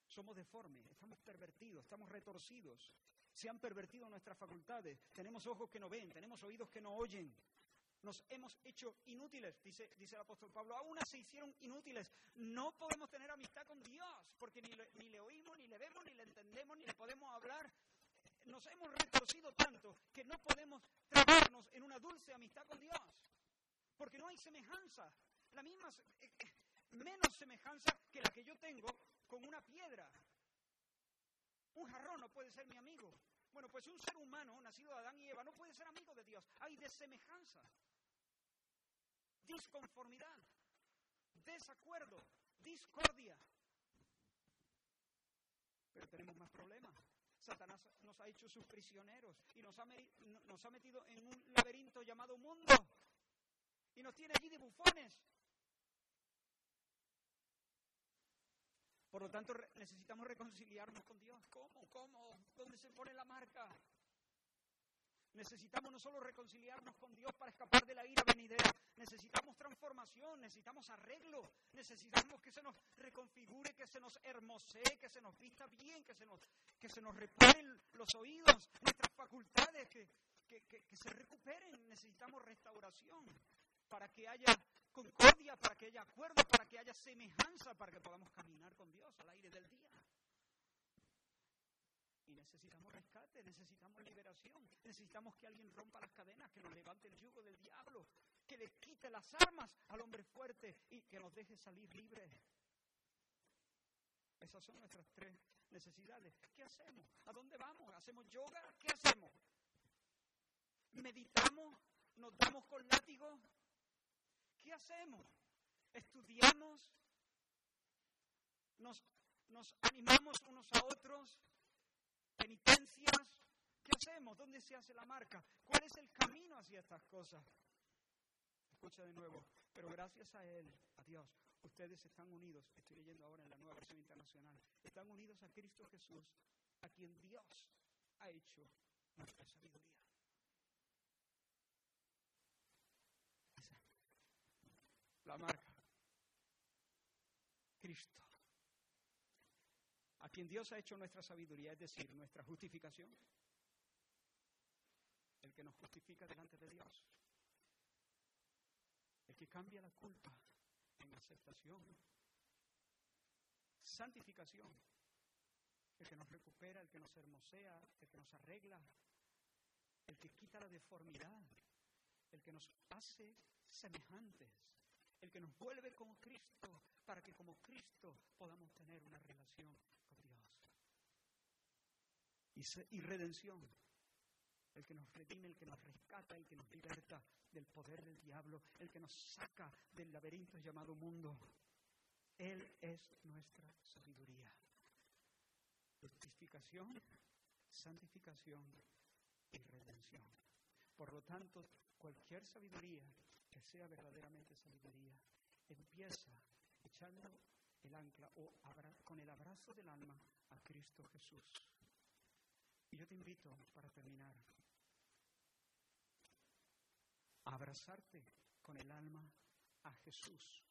somos deformes, estamos pervertidos, estamos retorcidos. Se han pervertido nuestras facultades, tenemos ojos que no ven, tenemos oídos que no oyen. Nos hemos hecho inútiles, dice, dice el apóstol Pablo. Aún se hicieron inútiles. No podemos tener amistad con Dios, porque ni le, ni le oímos, ni le vemos, ni le entendemos, ni le podemos hablar. Nos hemos retorcido tanto que no podemos tratarnos en una dulce amistad con Dios, porque no hay semejanza. La misma, eh, eh, menos semejanza que la que yo tengo con una piedra. Un jarrón no puede ser mi amigo. Bueno, pues un ser humano nacido de Adán y Eva no puede ser amigo de Dios. Hay desemejanza, disconformidad, desacuerdo, discordia. Pero tenemos más problemas. Satanás nos ha hecho sus prisioneros y nos ha, nos ha metido en un laberinto llamado mundo. Y nos tiene allí de bufones Por lo tanto, necesitamos reconciliarnos con Dios. ¿Cómo? ¿Cómo? ¿Dónde se pone la marca? Necesitamos no solo reconciliarnos con Dios para escapar de la ira venidera, necesitamos transformación, necesitamos arreglo, necesitamos que se nos reconfigure, que se nos hermosee, que se nos vista bien, que se nos, que se nos reparen los oídos, nuestras facultades, que, que se recuperen. Necesitamos restauración para que haya concordia, para que haya acuerdo, para que haya semejanza, para que podamos caminar con Dios al aire del día. Y necesitamos rescate, necesitamos liberación, necesitamos que alguien rompa las cadenas, que nos levante el yugo del diablo, que le quite las armas al hombre fuerte y que nos deje salir libres. Esas son nuestras tres necesidades. ¿Qué hacemos? ¿A dónde vamos? ¿Hacemos yoga? ¿Qué hacemos? ¿Meditamos? ¿Nos damos con látigo? ¿Qué hacemos? ¿Estudiamos? ¿Nos, nos animamos unos a otros? ¿Penitencias? ¿Qué hacemos? ¿Dónde se hace la marca? ¿Cuál es el camino hacia estas cosas? Escucha de nuevo, pero gracias a Él, a Dios, ustedes están unidos, estoy leyendo ahora en la nueva versión internacional, están unidos a Cristo Jesús, a quien Dios ha hecho nuestra sabiduría. La marca. Cristo. A quien Dios ha hecho nuestra sabiduría, es decir, nuestra justificación. El que nos justifica delante de Dios. El que cambia la culpa en aceptación. Santificación. El que nos recupera, el que nos hermosea, el que nos arregla, el que quita la deformidad, el que nos hace semejantes el que nos vuelve como Cristo, para que como Cristo podamos tener una relación con Dios. Y, redención, el que nos redime, el que nos rescata, el que nos liberta del poder del diablo, el que nos saca del laberinto llamado mundo. Él es nuestra sabiduría. Justificación, santificación y redención. Por lo tanto, cualquier sabiduría que sea verdaderamente sabiduría, empieza echando el ancla o con el abrazo del alma a Cristo Jesús. Y yo te invito, para terminar, a abrazarte con el alma a Jesús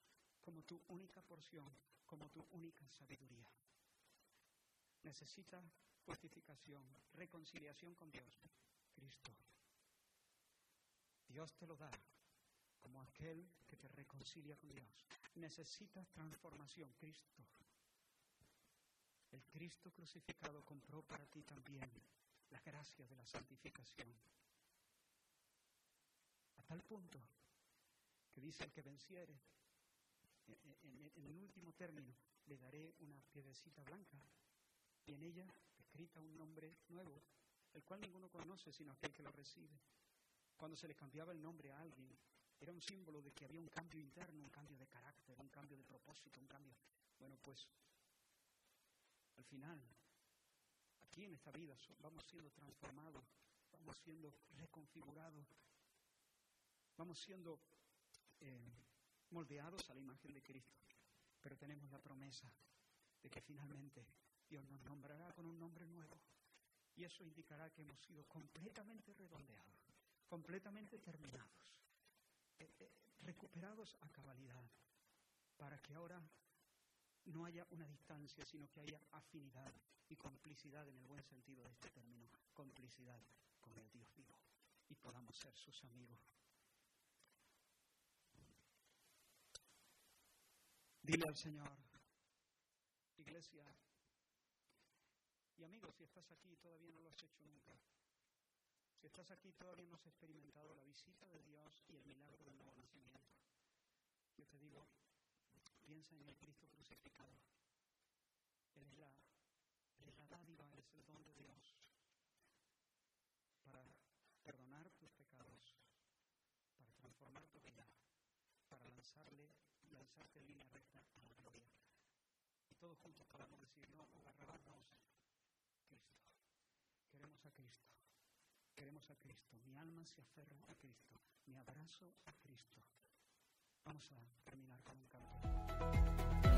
como tu única porción, como tu única sabiduría. Necesita justificación, reconciliación con Dios. Cristo. Dios te lo da como aquel que te reconcilia con Dios. Necesitas transformación, Cristo. El Cristo crucificado compró para ti también la gracia de la santificación. A tal punto que dice el que venciere, en, el último término, le daré una piedecita blanca y en ella escrita un nombre nuevo, el cual ninguno conoce sino aquel que lo recibe. Cuando se le cambiaba el nombre a alguien, era un símbolo de que había un cambio interno, un cambio de carácter, un cambio de propósito, un cambio... Bueno, pues al final, aquí en esta vida vamos siendo transformados, vamos siendo reconfigurados, vamos siendo eh, moldeados a la imagen de Cristo. Pero tenemos la promesa de que finalmente Dios nos nombrará con un nombre nuevo. Y eso indicará que hemos sido completamente redondeados, completamente terminados recuperados a cabalidad, para que ahora no haya una distancia, sino que haya afinidad y complicidad en el buen sentido de este término, complicidad con el Dios vivo y podamos ser sus amigos. Dile al Señor, iglesia, y amigos, si estás aquí todavía no lo has hecho nunca, si estás aquí todavía no has experimentado la visita de Dios y el milagro del nuevo nacimiento, yo te digo, piensa en el Cristo crucificado. Él es la, es dádiva, es el don de Dios para perdonar tus pecados, para transformar tu vida, para lanzarle, lanzarte en línea recta a la gloria. Y todos juntos podamos decir, no, agarrarnos Cristo. Queremos a Cristo. Queremos a Cristo. Mi alma se aferra a Cristo. Mi abrazo a Cristo. Vamos a terminar con un canto.